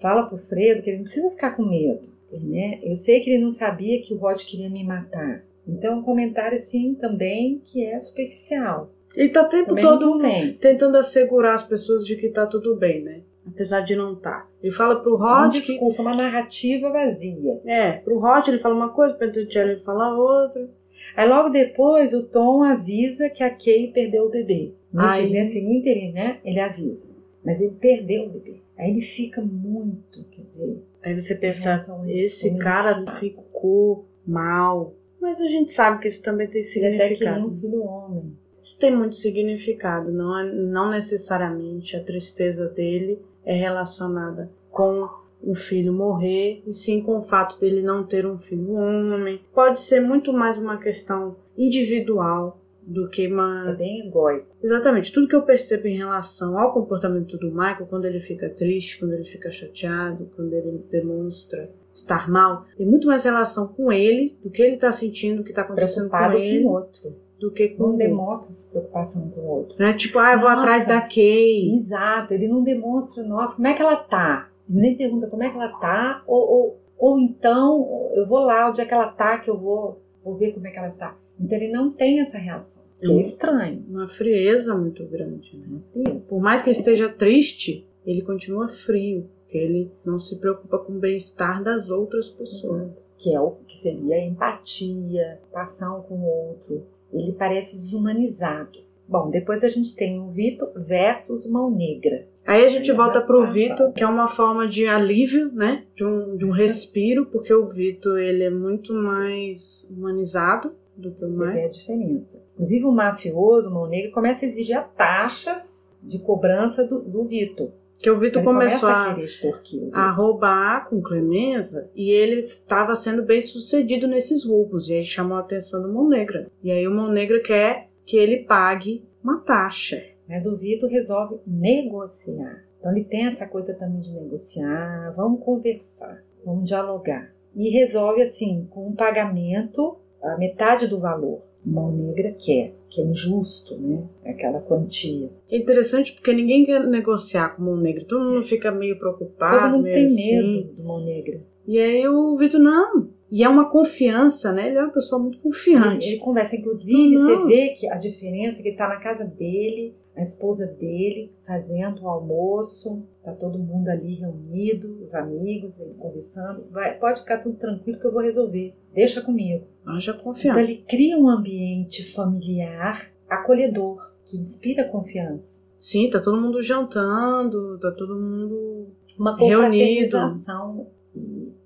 fala pro Fredo que ele não precisa ficar com medo. Né? Eu sei que ele não sabia que o Rod queria me matar. Então, é um comentário assim também que é superficial. Ele tá o tempo Também todo tentando assegurar as pessoas de que tá tudo bem, né? Apesar de não tá. Ele fala pro É um Rod que. discurso, uma narrativa vazia. É, pro Rod ele fala uma coisa, pro Antonelli ele fala outra. Aí logo depois o Tom avisa que a Kay perdeu o bebê. Nesse, Aí- nesse ínterim, né? Ele avisa. Mas ele perdeu o bebê. Aí ele fica muito, quer dizer, Aí você pensa, esse como cara ficou mal. Mas a gente sabe que isso também tem Ele até queria significado. um filho homem. Isso tem muito significado, não, é, não necessariamente a tristeza dele é relacionada com o filho morrer, e sim com o fato dele não ter um filho homem. Pode ser muito mais uma questão individual do que É uma. bem egóico. Exatamente, tudo que eu percebo em relação ao comportamento do Michael, quando ele fica triste, quando ele fica chateado, quando ele demonstra estar mal, tem muito mais relação com ele, do que ele está sentindo, o que está acontecendo Preocupado com com ele, o outro. do que com Não demonstra essa preocupação com o outro. Né? Tipo, ah, eu vou Nossa. atrás da Kay. Exato, ele não demonstra, nossa, como é que ela tá? Nem pergunta como é que ela tá, ou, ou, ou então eu vou lá onde é que ela tá, que eu vou, vou ver como é que ela está. Então ele não tem essa reação, que é estranho. Uma frieza muito grande. Né? Por mais que ele esteja triste, ele continua frio. Porque ele não se preocupa com o bem-estar das outras pessoas. Que é o que seria a empatia, paixão com o outro. Ele parece desumanizado. Bom, depois a gente tem o Vitor versus Mão Negra. Aí a gente volta pro tá, Vitor, que é uma forma de alívio, né? De um, de um respiro, porque o Vitor ele é muito mais humanizado do que o Você vê a diferença. Inclusive o mafioso, Mão Negra, começa a exigir taxas de cobrança do, do Vitor. Que o Vitor começou a, a o a roubar com clemência e ele estava sendo bem sucedido nesses roubos. E aí chamou a atenção do Mão Negra. E aí o Mão Negra quer que ele pague uma taxa. Mas o Vitor resolve negociar. Então ele tem essa coisa também de negociar, vamos conversar, vamos dialogar. E resolve assim, com um pagamento, a metade do valor. Mão Negra quer, que é injusto, né? Aquela quantia. É interessante porque ninguém quer negociar com o Mão Negra. Todo mundo fica meio preocupado, Todo mundo meio tem assim. medo do Mão Negra. E aí o Vitor, não. E é uma confiança, né? Ele é uma pessoa muito confiante. Ele conversa, inclusive, Não. você vê que a diferença é que ele tá na casa dele, a esposa dele fazendo o almoço, tá todo mundo ali reunido, os amigos, ele conversando. Vai, pode ficar tudo tranquilo que eu vou resolver. Deixa comigo. Haja Então confiança. ele cria um ambiente familiar acolhedor, que inspira confiança. Sim, tá todo mundo jantando, tá todo mundo. Uma Reunido. confraternização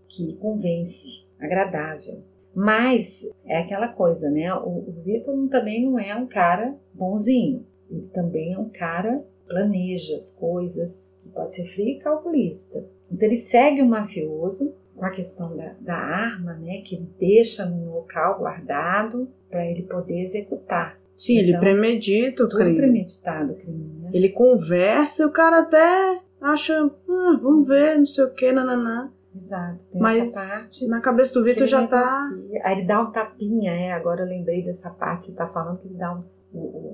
que- convence, agradável. Mas é aquela coisa, né? O, o Vitor também não é um cara bonzinho. Ele também é um cara que planeja as coisas, pode ser frio e calculista. Então ele segue o mafioso com a questão da, da arma, né? Que ele deixa num local guardado para ele poder executar. Sim, ele Então, premedita o crime. premeditado o crime, né? Ele conversa e o cara até acha, ah, vamos ver, não sei o que, nananá. Exato. Tem Mas essa parte na cabeça do Vitor Ele já tá. Aí ele dá um tapinha, é. Agora eu lembrei dessa parte que você tá falando que ele dá um. o- ele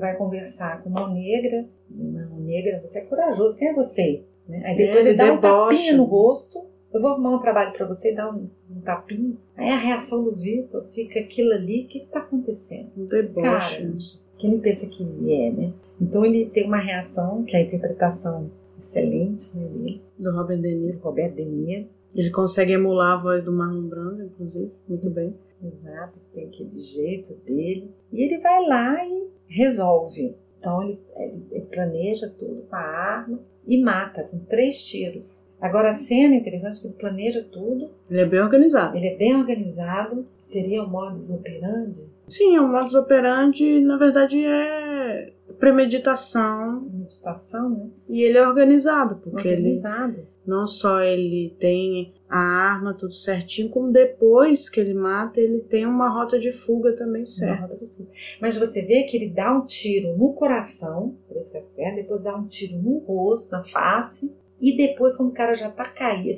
vai conversar com mão negra. Mão negra, você é corajoso, quem é você? Né? Aí depois Ele ele, dá um debocha. tapinha no rosto. Eu vou arrumar um trabalho pra você e dar um, um tapinha. Aí a reação do Vitor fica aquilo ali, o que, que tá acontecendo? Um deboche. cara, quem ele pensa que é, né? Então ele tem uma reação, que é a interpretação excelente né, dele, Do Robert De Niro. do Roberto De Niro. Ele consegue emular a voz do Marlon Brando, inclusive, muito bem. Exato, tem aquele jeito dele. E ele vai lá e resolve. Então ele, ele- ele planeja tudo com a arma e mata com três tiros. Agora a cena é interessante que ele planeja tudo, Ele é bem organizado. ele é bem organizado, seria o modus operandi, Sim, o modus operandi, na verdade, é premeditação meditação, né? e ele é organizado, porque ele Organizado. não só ele tem a arma tudo certinho, como depois que ele mata, ele tem uma rota de fuga também certa. Mas você vê que ele dá um tiro no coração, é certo, depois dá um tiro no rosto, na face, E depois, quando o cara já tá caído,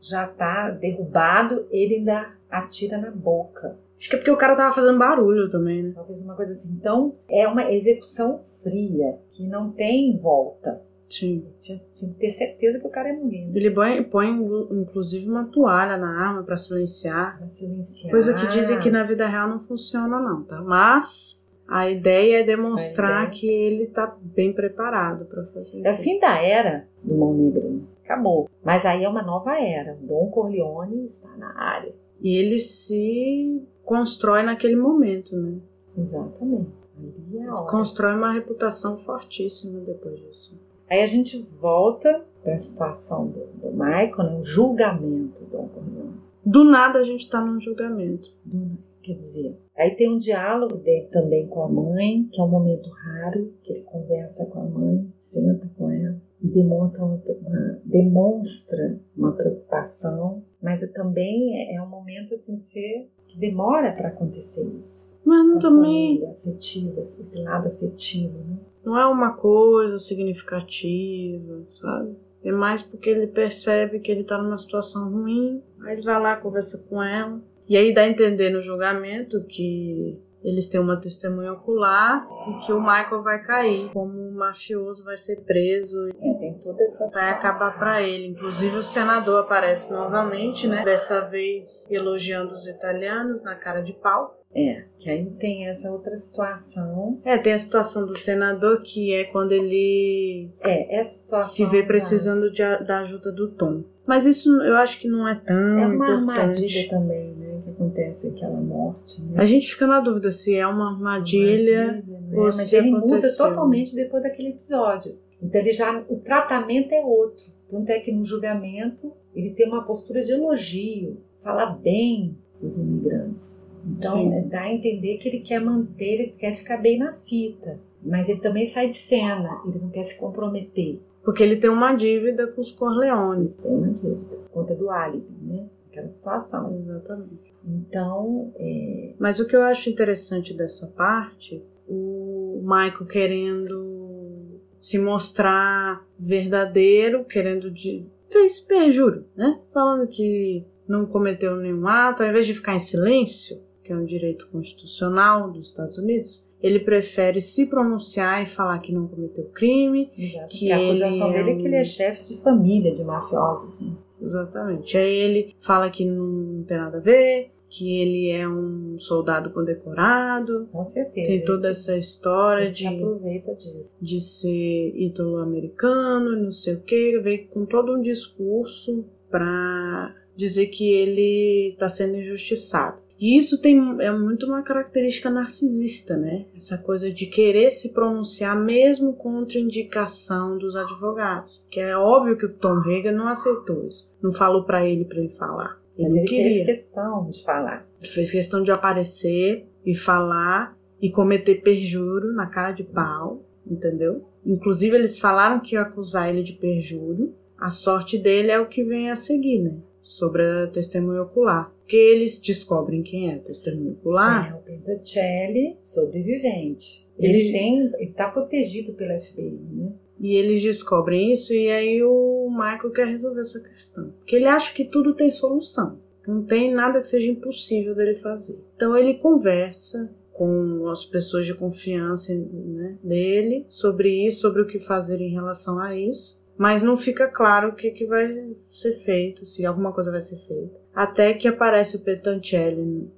já tá derrubado, ele ainda atira na boca. Acho que é porque o cara tava fazendo barulho também, né? Talvez uma coisa assim. Então, é uma execução fria, que não tem volta. Sim. Tinha, tinha que ter certeza que o cara é. Né? Ele põe, põe, inclusive, uma toalha na arma para silenciar. Pra silenciar. Coisa que dizem que na vida real não funciona, não, tá? Mas a ideia é demonstrar ideia... que ele tá bem preparado para fazer. É o fim da era do Mão Negra. Acabou. Mas aí é uma nova era. Dom Corleone está na área. E ele se constrói naquele momento, né? Exatamente. É constrói uma reputação fortíssima depois disso. Aí a gente volta para a situação do, do Michael, né? o julgamento do Corleone. Do nada a gente está num julgamento. Do, quer dizer, aí tem um diálogo dele também com a mãe, que é um momento raro, que ele conversa com a mãe, senta com ela e demonstra uma, uma demonstra uma preocupação, mas também é, é um momento assim de ser que demora para acontecer isso. Mas também afetiva, esse lado afetivo, né? Não é uma coisa significativa, sabe? É mais porque ele percebe que ele tá numa situação ruim, aí ele vai lá, conversa com ela. E aí dá a entender no julgamento que eles têm uma testemunha ocular e que o Michael vai cair, como o mafioso vai ser preso. É, toda essa vai acabar para ele. Inclusive o senador aparece novamente, né? Dessa vez elogiando os italianos na cara de pau. É, que aí tem essa outra situação. É, tem a situação do senador que é quando ele é, essa situação se vê precisando de, da ajuda do Tom. Mas isso eu acho que não é tão É uma importante. também, né? Acontece aquela morte. Né? A gente fica na dúvida se é uma armadilha, armadilha né? ou Mas se ele aconteceu. muda totalmente depois daquele episódio. Então ele já o tratamento é outro. Tanto é que no julgamento ele tem uma postura de elogio, fala bem dos imigrantes. Então dá a entender que ele quer manter, ele quer ficar bem na fita. Mas ele também sai de cena, ele não quer se comprometer. Porque ele tem uma dívida com os Corleones. Tem uma dívida, por conta do álibi, né? Aquela situação. Exatamente. Então. É... Mas o que eu acho interessante dessa parte, o Michael querendo se mostrar verdadeiro, querendo de. fez perjuro, né? Falando que não cometeu nenhum ato, ao invés de ficar em silêncio, que é um direito constitucional dos Estados Unidos, ele prefere se pronunciar e falar que não cometeu crime. Exato, que a acusação dele é, um... é que ele é chefe de família de mafiosos. Né? Exatamente. Aí ele fala que não tem nada a ver, que ele é um soldado condecorado. Com certeza. Tem toda essa história de, aproveita disso. de ser ítalo-americano, não sei o que. Veio com todo um discurso para dizer que ele está sendo injustiçado. E isso tem, é muito uma característica narcisista, né? Essa coisa de querer se pronunciar mesmo contra indicação dos advogados. Que é óbvio que o Tom Hagen não aceitou isso. Não falou para ele para ele falar. Ele ele queria. fez questão de falar. Ele fez questão de aparecer e falar e cometer perjúrio na cara de pau, entendeu? Inclusive eles falaram que ia acusar ele de perjúrio. A sorte dele é o que vem a seguir, né? Sobre a testemunha ocular porque eles descobrem quem é testemunho ocular. É o Pentacelli, sobrevivente. Ele, ele tem, está protegido pela FBI, né? E eles descobrem isso e aí o Michael quer resolver essa questão, porque ele acha que tudo tem solução. Não tem nada que seja impossível dele fazer. Então ele conversa com as pessoas de confiança né, dele sobre isso, sobre o que fazer em relação a isso, mas não fica claro o que, que vai ser feito, se alguma coisa vai ser feita até que aparece o Petancelli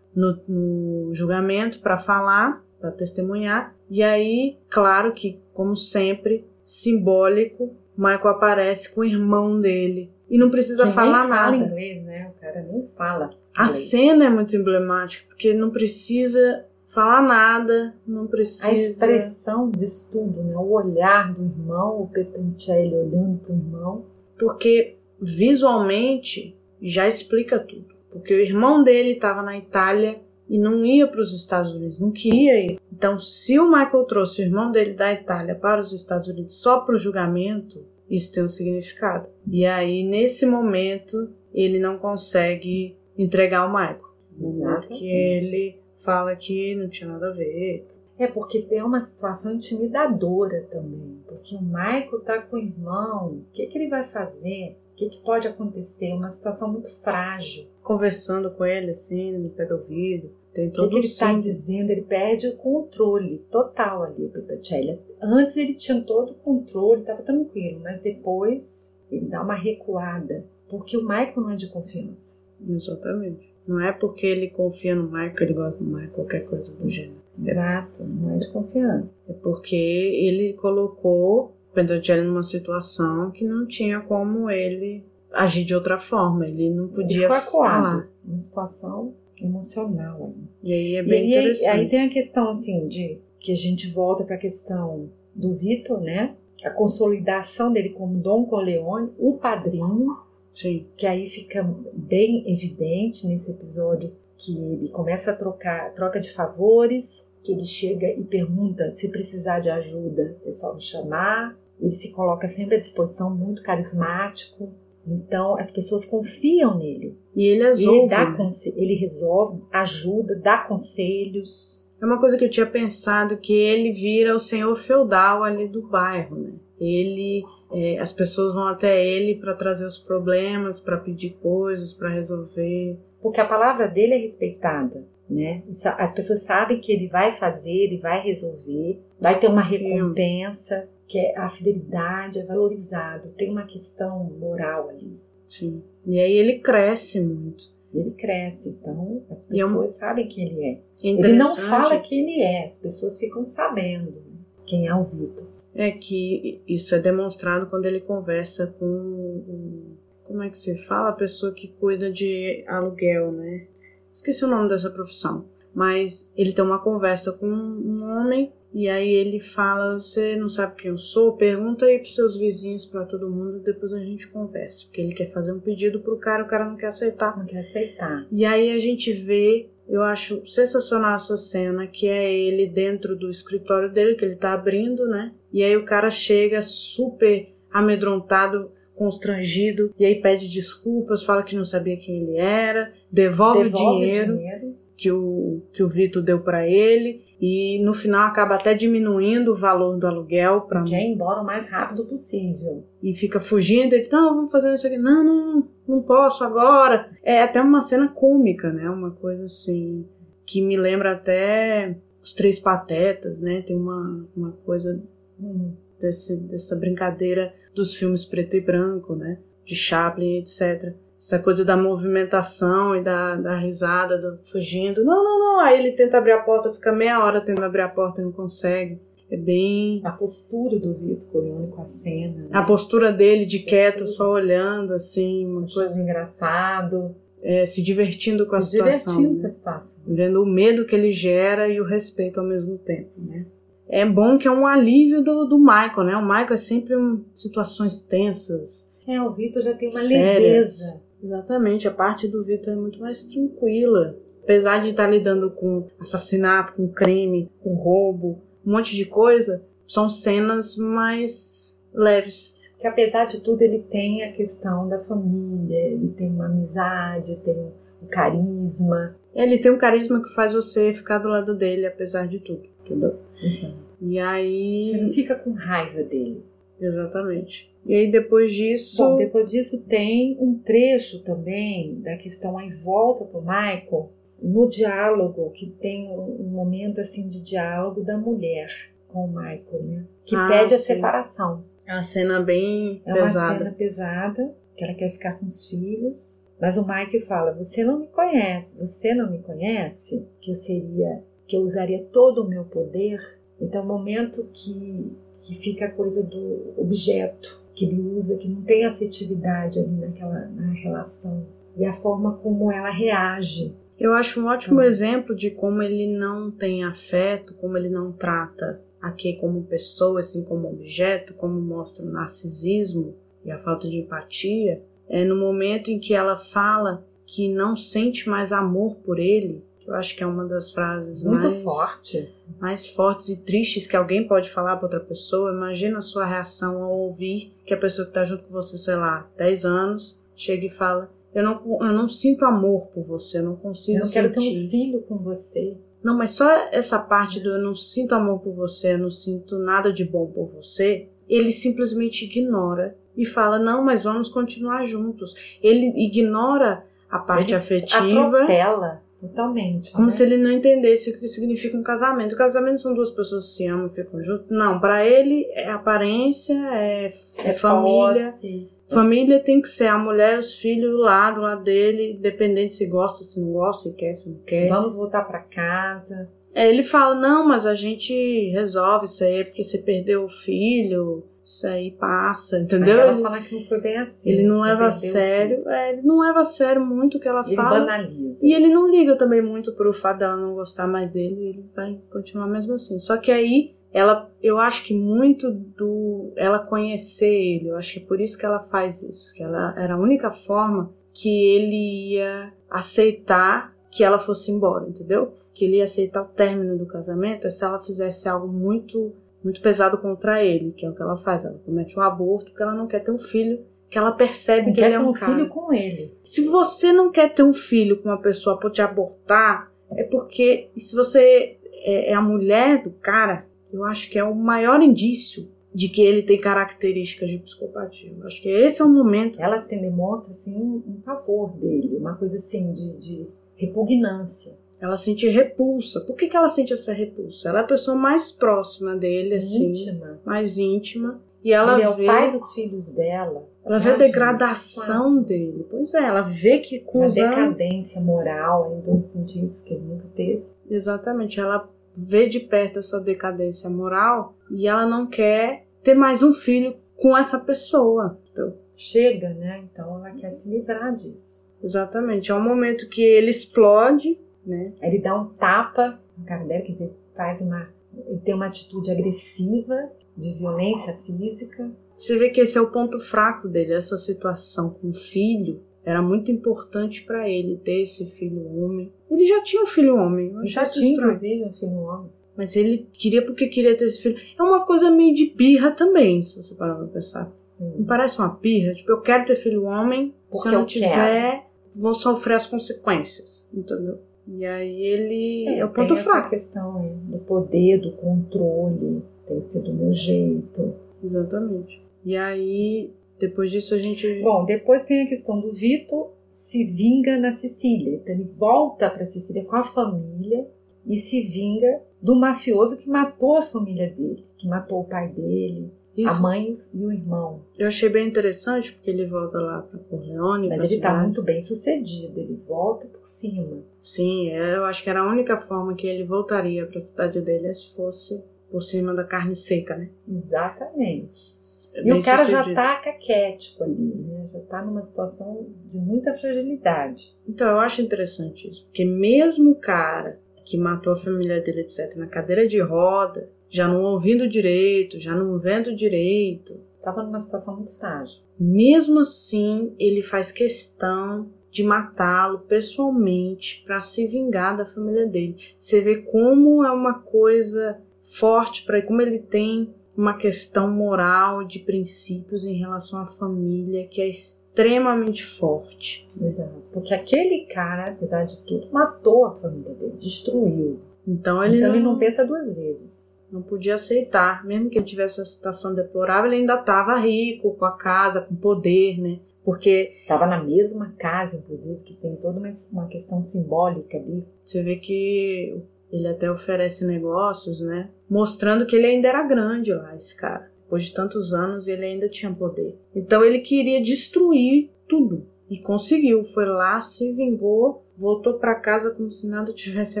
no, no julgamento para falar, para testemunhar. E aí, claro que, como sempre, simbólico, Michael aparece com o irmão dele. E não precisa que falar nem nada. Fala inglês, né? O cara nem fala. A cena é muito emblemática, porque não precisa falar nada, não precisa. A expressão disso tudo, né? O olhar do irmão, o Petancelli olhando para o irmão. Porque visualmente já explica tudo. Porque o irmão dele estava na Itália e não ia para os Estados Unidos, não queria ir. Então, se o Michael trouxe o irmão dele da Itália para os Estados Unidos só para o julgamento, isso tem um significado. E aí, nesse momento, ele não consegue entregar o Michael. No momento que ele fala que não tinha nada a ver. É porque é uma situação intimidadora também. Porque o Michael tá com o irmão, o que, que ele vai fazer? O que, que pode acontecer? Uma situação muito frágil. Conversando com ele, assim, no pé do ouvido. Tem O que, todo ele está dizendo? Ele perde o controle total ali, o Pepacelli. Antes ele tinha todo o controle, estava tranquilo, mas depois ele dá uma recuada. Porque o Michael não é de confiança. Exatamente. Não é porque ele confia no Michael, ele gosta do Michael, qualquer coisa do gênero. Exato, não é de confiança. É porque ele colocou o Pentocelli numa situação que não tinha como ele agir de outra forma. Ele não Ele podia ficou acuado. falar. Uma situação emocional. E aí é E bem aí, aí interessante. tem a questão assim de que a gente volta para a questão do Vitor, né? A consolidação dele como Dom Corleone, o padrinho, Sim, que aí fica bem evidente nesse episódio que ele começa a trocar troca de favores, que ele chega e pergunta se precisar de ajuda, é só me chamar. Ele se coloca sempre à disposição, muito carismático. Então as pessoas confiam nele. e ele Ele, resolve. dá né? conse- ele resolve, ajuda, dá conselhos. É uma coisa que eu tinha pensado que ele vira o senhor feudal ali do bairro, né? Ele, é, as pessoas vão até ele para trazer os problemas, para pedir coisas, para resolver. Porque a palavra dele é respeitada, né? As pessoas sabem que ele vai fazer, ele vai resolver, vai ter uma recompensa, que é a fidelidade é valorizado, tem uma questão moral ali. Sim. E aí ele cresce muito. Ele cresce, então as E é um- pessoas sabem quem ele é. Ele não fala quem ele é, as pessoas ficam sabendo né, quem é o Vitor. é que isso é demonstrado quando ele conversa com como é que se fala a pessoa que cuida de aluguel, né? Esqueci o nome dessa profissão, mas ele tem uma conversa com um homem e aí ele fala: "Você não sabe quem eu sou? Pergunta aí pros seus vizinhos, para todo mundo, depois a gente conversa". Porque ele quer fazer um pedido pro cara, o cara não quer aceitar. Não quer aceitar. E aí a gente vê, eu acho sensacional essa cena, que é ele dentro do escritório dele, que ele tá abrindo, né? E aí o cara chega super amedrontado, constrangido, e aí pede desculpas, fala que não sabia quem ele era, devolve, o dinheiro dinheiro. que o, que o Vitor deu pra ele, e no final acaba até diminuindo o valor do aluguel para quer ir embora o mais rápido possível. e fica fugindo, ele, não, vamos fazer isso aqui, não, não, não posso agora. É até uma cena cômica, né? Uma coisa assim, que me lembra até os Três Patetas, né? Tem uma, uma coisa Hum. desse, dessa brincadeira dos filmes preto e branco, né? De Chaplin, etc. Essa coisa da movimentação e da, da risada, do fugindo. Não, não, não. Aí ele tenta abrir a porta, fica meia hora tentando abrir a porta e não consegue. É bem. A postura do Vitor Corleone com a cena. né? A postura dele de quieto, só olhando, assim, uma Coisa coisa. engraçado. é, se divertindo com a se situação. divertindo com né? a situação. Vendo o medo que ele gera e o respeito ao mesmo tempo, né? É bom que é um alívio do, do Michael, né? O Michael é sempre um, situações tensas, É, o Vitor já tem uma Sérias. leveza. Exatamente, a parte do Vitor é muito mais tranquila. Apesar de estar lidando com assassinato, com crime, com roubo, um monte de coisa, são cenas mais leves. Que apesar de tudo, ele tem a questão da família, ele tem uma amizade, tem o carisma. Ele tem um carisma que faz você ficar do lado dele, apesar de tudo, entendeu? Exato. E aí. Você não fica com raiva dele. Exatamente. E aí depois disso. Bom, depois disso tem um trecho também da questão aí volta pro Michael no diálogo que tem um, momento assim de diálogo da mulher com o Michael, né? Que Ah, pede a sim. separação. É uma cena bem É uma pesada. cena pesada que ela quer ficar com os filhos, mas o Michael fala: "Você não me conhece, você não me conhece que eu seria que eu usaria todo o meu poder". Então, é um momento que que fica a coisa do objeto que ele usa, que não tem afetividade ali naquela na relação e a forma como ela reage. Eu acho um ótimo Hum. exemplo de como ele não tem afeto, como ele não trata aqui como pessoa, assim como objeto, como mostra o narcisismo e a falta de empatia. É no momento em que ela fala que não sente mais amor por ele, eu acho que é uma das frases Muito mais forte. mais fortes e tristes que alguém pode falar para outra pessoa. Imagina a sua reação ao ouvir que a pessoa que está junto com você, sei lá, 10 anos, chega e fala: Eu não, eu não sinto amor por você, eu não consigo Eu não quero ter sentir. um filho com você. não, mas só essa parte do eu não sinto amor por você, eu não sinto nada de bom por você, ele simplesmente ignora e fala: não, mas vamos continuar juntos. Ele ignora a parte ele afetiva. Atropela totalmente. Como né? se ele não entendesse o que significa um casamento. O casamento são duas pessoas que se amam e ficam juntas. Não, para ele é aparência, é, é, família. Posse. Família tem que ser a mulher, os filhos lá do lado dele, dependente se gosta, se não gosta, se quer, se não quer. Vamos voltar para casa. É, ele fala: não, mas a gente resolve isso aí, é porque você perdeu o filho, isso aí passa, entendeu? Mas ela Ele, fala que não foi bem assim. ele não leva a sério, é, ele não leva a sério muito o que ela. Ele fala. banaliza. E ele não liga também muito pro fato dela não gostar mais dele, ele vai continuar mesmo assim. Só que aí ela, eu acho que muito do ela conhecer ele, eu acho que é por isso que ela faz isso, que ela era a única forma que ele ia aceitar que ela fosse embora, entendeu? Que ele ia aceitar o término do casamento é se ela fizesse algo muito muito pesado contra ele, que é o que ela faz. Ela comete um aborto porque ela não quer ter um filho que ela percebe Não que ele é ter um um cara. filho com ele. Se você não quer ter um filho com uma pessoa pra te abortar, é porque se você é, é a mulher do cara, eu acho que é o maior indício de que ele tem características de psicopatia. Eu acho que esse é o momento. Ela tem, demonstra assim um pavor dele, uma coisa assim de, de repugnância. Ela sente repulsa. Por que, que ela sente essa repulsa? Ela é a pessoa mais próxima dele, assim, íntima. mais íntima. E ela ele é o vê, pai dos filhos dela. ela vê a degradação quase. dele. Pois é, ela vê que com Uma os anos decadência moral em todos os sentidos que ele nunca teve. Exatamente, ela vê de perto essa decadência moral e ela não quer ter mais um filho com essa pessoa. Então, Chega, né? Então ela quer se livrar disso. exatamente, é um momento que ele explode, né? Ele dá um tapa na cara dela, quer dizer, faz uma. Ele tem uma atitude agressiva, de violência física. Você vê que esse é o ponto fraco dele, essa situação com o filho. Era muito importante para ele ter esse filho homem. Ele já tinha um filho homem, eu já tinha, estranho. inclusive, um filho homem. Mas ele queria porque queria ter esse filho. É uma coisa meio de birra também, se você parar pra pensar. Não Sim. parece uma pirra? Tipo, eu quero ter filho homem, se Porque eu não eu tiver, vou sofrer as consequências, entendeu? E aí ele é, o tem ponto essa fraco. questão é, do poder, do controle, tem que ser do meu jeito. Exatamente. E aí, depois disso, a gente. Bom, depois tem a questão do Vitor se vinga na Sicília. Então ele volta para Sicília com a família e se vinga do mafioso que matou a família dele, que matou o pai dele, a Isso mãe e o irmão. eu achei bem interessante, porque ele volta lá pra Corleone. Mas ele está muito bem sucedido, ele volta por cima. Sim, é, eu acho que era a única forma que ele voltaria pra cidade dele é se fosse por cima da carne seca, né? Exatamente. É E o cara já sucedido. tá caquético ali, né? Já tá numa situação de muita fragilidade. Então, eu acho interessante isso, porque mesmo o cara que matou a família dele, etc., na cadeira de roda, já não ouvindo direito, já não vendo direito, Tava numa situação muito frágil. mesmo assim ele faz questão de matá-lo pessoalmente para se vingar da família dele. Você vê como é uma coisa forte para ele, como ele tem uma questão moral de princípios em relação à família que é extremamente forte. Exato. Porque aquele cara, apesar de tudo, matou a família dele, destruiu. Então ele, então não, ele não pensa duas vezes. Não podia aceitar, mesmo que ele tivesse uma situação deplorável, ele ainda estava rico, com a casa, com poder, né? Porque Estava na mesma casa, inclusive, que tem toda uma, uma questão simbólica ali. você vê que ele até oferece negócios, né? Mostrando que ele ainda era grande lá, esse cara. Depois de tantos anos, ele ainda tinha poder. Então ele queria destruir tudo. E conseguiu. Foi lá, se vingou, voltou para casa como se nada tivesse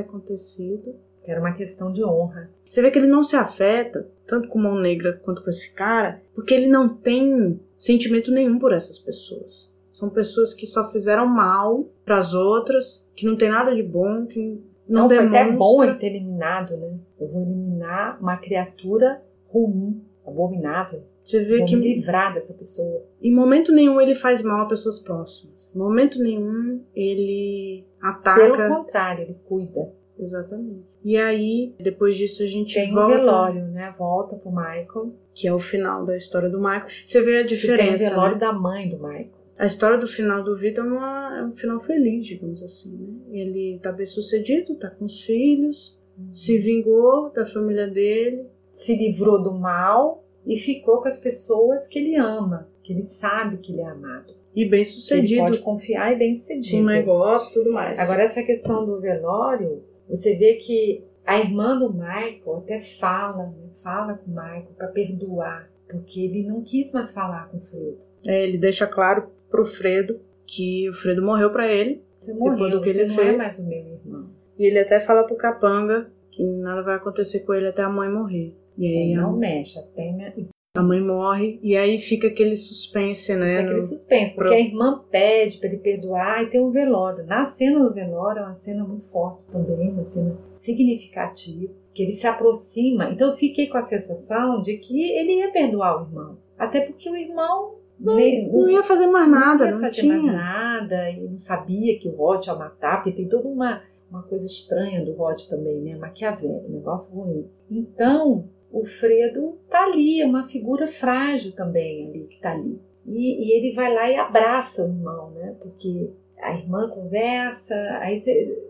acontecido. Que era uma questão de honra. Você vê que ele não se afeta, tanto com Mão Negra quanto com esse cara, porque ele não tem sentimento nenhum por essas pessoas. São pessoas que só fizeram mal para as outras, que não tem nada de bom, que não, foi demonstra. até bom ele ter eliminado, né? Eu vou eliminar uma criatura ruim, abominável. Você vê Vou que me livrar dessa pessoa. em momento nenhum ele faz mal a pessoas próximas. Em momento nenhum ele Pelo ataca. contrário, ele cuida. Exatamente. E aí, depois disso, a gente Tem um volta, velório, né? Volta pro Michael. que é o final da história do Michael. Você vê a Que tem o diferença. velório né? da mãe do Michael. a história do final do Vitor é, uma- é um final feliz, digamos assim. Né? Ele tá bem sucedido, tá com os filhos, se vingou da família dele. Se livrou do mal e ficou com as pessoas que ele ama, que ele sabe que ele é amado. E bem Ele sucedido pode confiar e bem sucedido. negócio e tudo mais. Agora, essa questão do velório, você vê que a irmã do Michael até fala, né? fala com o Michael para perdoar, porque ele não quis mais falar com o Fredo. É, ele deixa claro pro Fredo que o Fredo morreu pra ele. Você Depois morreu, do que você ele não fez. é mais o meu irmão. E ele até fala pro Capanga que nada vai acontecer com ele até a mãe morrer. E aí não a, mexe, até minha... a mãe morre e aí fica aquele suspense, né? É aquele suspense, porque pro- a irmã pede para ele perdoar e tem um velório. Na cena do velório é uma cena muito forte também, uma cena significativa, que ele se aproxima. Então eu fiquei com a sensação de que ele ia perdoar o irmão. Até porque o irmão ne- Não ia fazer mais nada, ia não, fazer tinha. mais nada e não sabia que o Rod ia matar, porque tem toda uma, uma coisa estranha do Rod também, né? Maquiavélico, negócio ruim. Então, o Fredo tá ali, é uma figura frágil também ali, que tá ali. E, e ele vai lá e abraça o irmão, né? Porque a irmã conversa, aí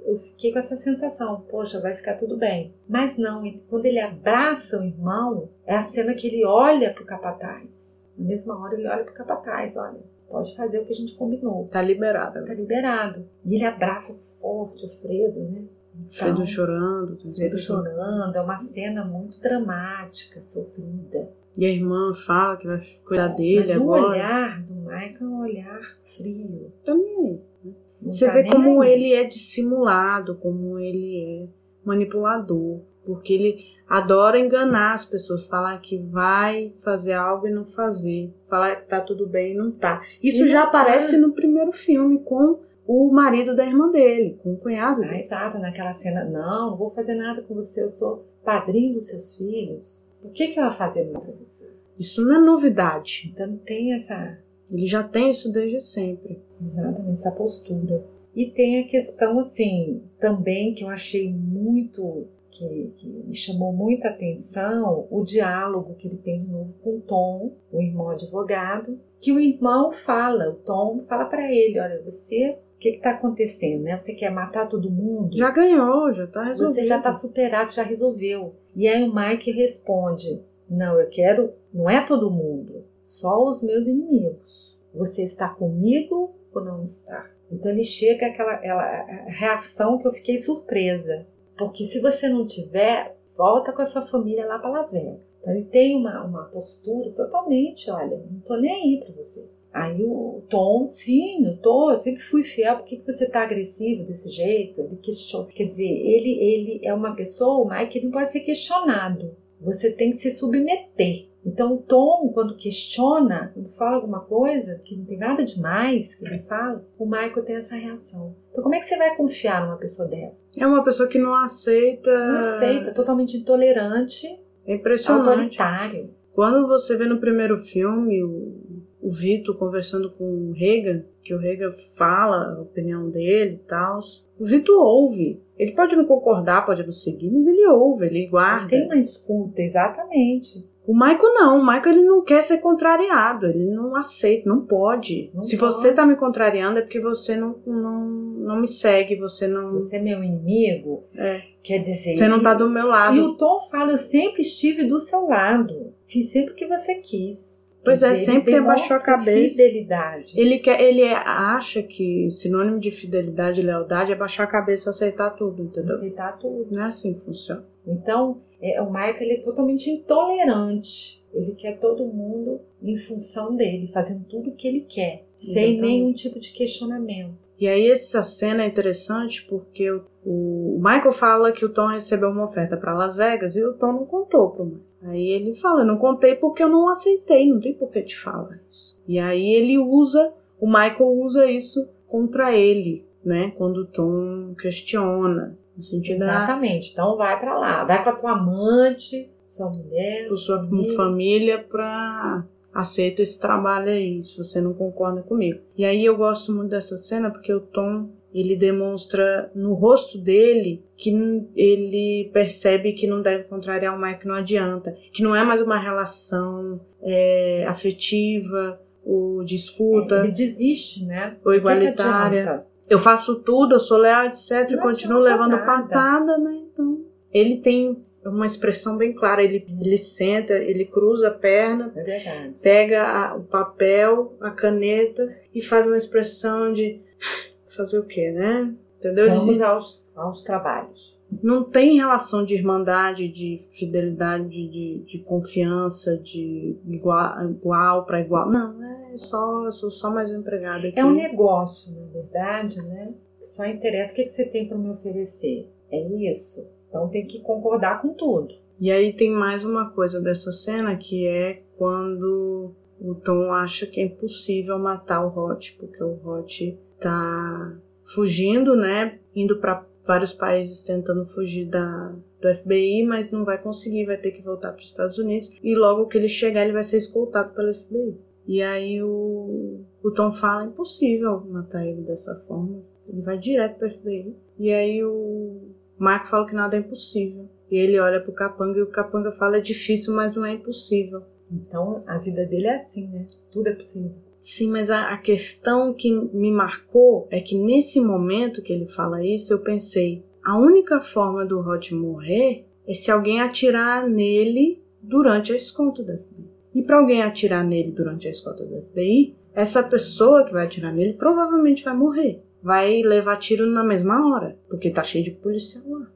eu fiquei com essa sensação, poxa, vai ficar tudo bem. Mas não, quando ele abraça o irmão, é a cena que ele olha pro capataz. Na mesma hora ele olha pro capataz, olha, pode fazer o que a gente combinou, Tá liberada. tá liberado. E ele abraça forte o Fredo, né? Fredo Então, chorando. Fredo chorando, é uma cena muito dramática, sofrida. E a irmã fala que vai cuidar dele Mas o agora. olhar do Michael é um olhar frio. Tá nem aí. Não Você tá vê como aí. ele é dissimulado, como ele é manipulador. Porque ele adora enganar as pessoas, falar que vai fazer algo e não fazer, falar que tá tudo bem e não tá. Isso E já tá. aparece no primeiro filme com o marido da irmã dele, com o cunhado Ah, dele. exato, naquela cena, não, não vou fazer nada com você, eu sou padrinho dos seus filhos. Por que, que eu vou fazer com você? Isso não é novidade. Então tem essa, Ele já tem isso desde sempre. exatamente, essa postura. E tem a questão, assim, também que eu achei muito, que, que me chamou muita atenção, o diálogo que ele tem de novo com o Tom, o irmão advogado, que o irmão fala, o Tom fala pra ele, olha, você, o que está acontecendo, né? Você quer matar todo mundo? Já ganhou, já tá resolvido. Você já está superado, já resolveu. E aí o Mike responde: Não, eu quero, não é todo mundo, só os meus inimigos. Você está comigo ou não está? Então ele chega àquela aquela reação que eu fiquei surpresa. Porque se você não tiver, volta com a sua família lá para Las Vegas. Então ele tem uma, uma postura totalmente: olha, não tô nem aí para você. Aí o Tom, sim, eu tô, eu sempre fui fiel, por que, que você tá agressivo desse jeito? Ele questiona. Quer dizer, ele, ele é uma pessoa, o Mike, ele não pode ser questionado. Você tem que se submeter. Então o Tom, quando questiona, quando fala alguma coisa que não tem nada demais que ele fala, o Michael tem essa reação. Então como é que você vai confiar numa pessoa dessa? É uma pessoa que não aceita. Não aceita, totalmente intolerante, É impressionante. autoritário. Quando você vê no primeiro filme o, o Vito conversando com o Reagan, que o Reagan fala a opinião dele e tal, o Vito ouve. Ele pode não concordar, pode não seguir, mas ele ouve, ele guarda. Tem uma escuta, exatamente. O Michael não, o Michael ele não quer ser contrariado, ele não aceita, não pode. Não Se pode. você tá me contrariando é porque você não, não, não me segue, você não, Você é meu inimigo, É. quer dizer. você não tá do meu lado. E o Tom fala: Eu sempre estive do seu lado, fiz sempre o que você quis. Pois é, sempre abaixou a cabeça. Fidelidade. Ele, quer, ele acha que sinônimo de fidelidade e lealdade é baixar a cabeça e aceitar tudo, entendeu? Aceitar tudo. Não é assim que funciona. Então, é, o Michael ele é totalmente intolerante. Ele quer todo mundo em função dele, fazendo tudo o que ele quer, sem Exatamente. nenhum tipo de questionamento. E aí essa cena é interessante porque o, o Michael fala que o Tom recebeu uma oferta para Las Vegas e o Tom não contou pro Michael. Aí ele fala, eu não contei porque eu não aceitei, não tem por que te falar isso. E aí ele usa, o Michael usa isso contra ele, né? Quando o Tom questiona, no sentido da Exatamente. Então, vai pra lá, vai pra tua amante, sua mulher. por sua família. família pra aceita esse trabalho aí, se você não concorda comigo. E aí eu gosto muito dessa cena porque o Tom ele demonstra no rosto dele que ele percebe que não deve contrariar o Mike, não adianta, que não é mais uma relação é, afetiva o de escuta. É, ele desiste, né? Ou igualitária. Eu faço tudo, eu sou leal, etc. Não e continuo levando nada. patada, né? Então, ele tem uma expressão bem clara. Ele, ele senta, ele cruza a perna, é pega a, o papel, a caneta e faz uma expressão de fazer o quê, né? Entendeu? Vamos ele, aos, aos trabalhos. Não tem relação de irmandade, de fidelidade, de, de confiança, de igual, igual para igual. Não, é só, sou só mais um empregado aqui. É um negócio, na verdade, né? Só interessa o que, que você tem para me oferecer. É isso. Então tem que concordar com tudo. E aí tem mais uma coisa dessa cena que é quando o Tom acha que é impossível matar o Hot, porque o Hot tá fugindo, né? Indo para vários países tentando fugir da, do FBI, mas não vai conseguir, vai ter que voltar para os Estados Unidos. E logo que ele chegar, ele vai ser escoltado pelo FBI. E aí o, o Tom fala: impossível matar ele dessa forma. Ele vai direto para o FBI. E aí o Marco fala que nada é impossível. E ele olha pro Capanga e o Capanga fala: é difícil, mas não é impossível. Então a vida dele é assim, né? Tudo é possível. Sim, mas a, a, questão que me marcou é que nesse momento que ele fala isso, eu pensei: a única forma do Rod morrer é se alguém atirar nele durante a escolta da FBI. E para alguém atirar nele durante a escolta da FBI, essa pessoa que vai atirar nele provavelmente vai morrer. Vai levar tiro na mesma hora, porque tá cheio de policial lá.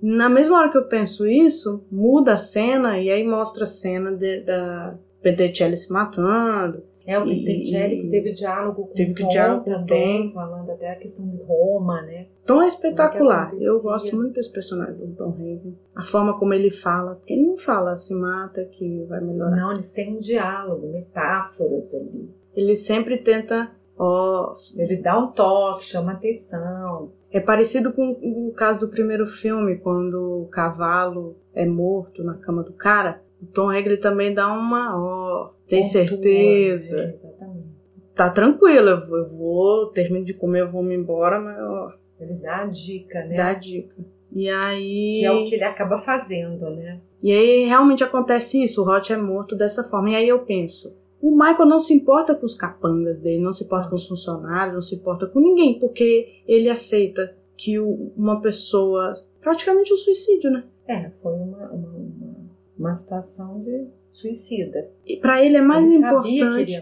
Na mesma hora que eu penso isso, muda a cena e aí mostra a cena de, da Petecelli se matando é, o Petricelli teve diálogo com teve Tom diálogo também, Tom. falando até a questão de Roma, né? Tom é espetacular. Eu gosto muito desse personagem do Tom Hagen. A forma como ele fala, porque ele não fala se mata que vai melhorar. Não, eles têm um diálogo, metáforas ali. Ele sempre tenta, ó, ele dá um toque, chama atenção. É parecido com o caso do primeiro filme, quando o cavalo é morto na cama do cara. O Tom Hagen também dá uma, ó, tem certeza? É, exatamente. Tá tranquilo, eu vou, eu vou, termino de comer, eu vou me embora, mas ó. Ele dá a dica, né? Dá a dica. E aí. Que é o que ele acaba fazendo, né? E aí realmente acontece isso, o Hot é morto dessa forma. E aí eu penso, o Michael não se importa com os capangas dele, não se importa com os funcionários, não se importa com ninguém, porque ele aceita que uma pessoa. praticamente um suicídio, né? É, foi uma, uma, uma, uma situação de suicida. E para ele é mais ele importante.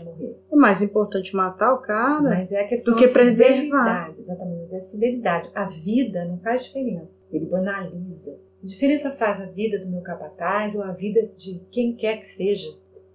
É mais importante matar o cara Mas é a questão do que preservar. Exatamente, mas é a fidelidade. A vida não faz diferença. Ele banaliza. A diferença faz a vida do meu capataz ou a vida de quem quer que seja.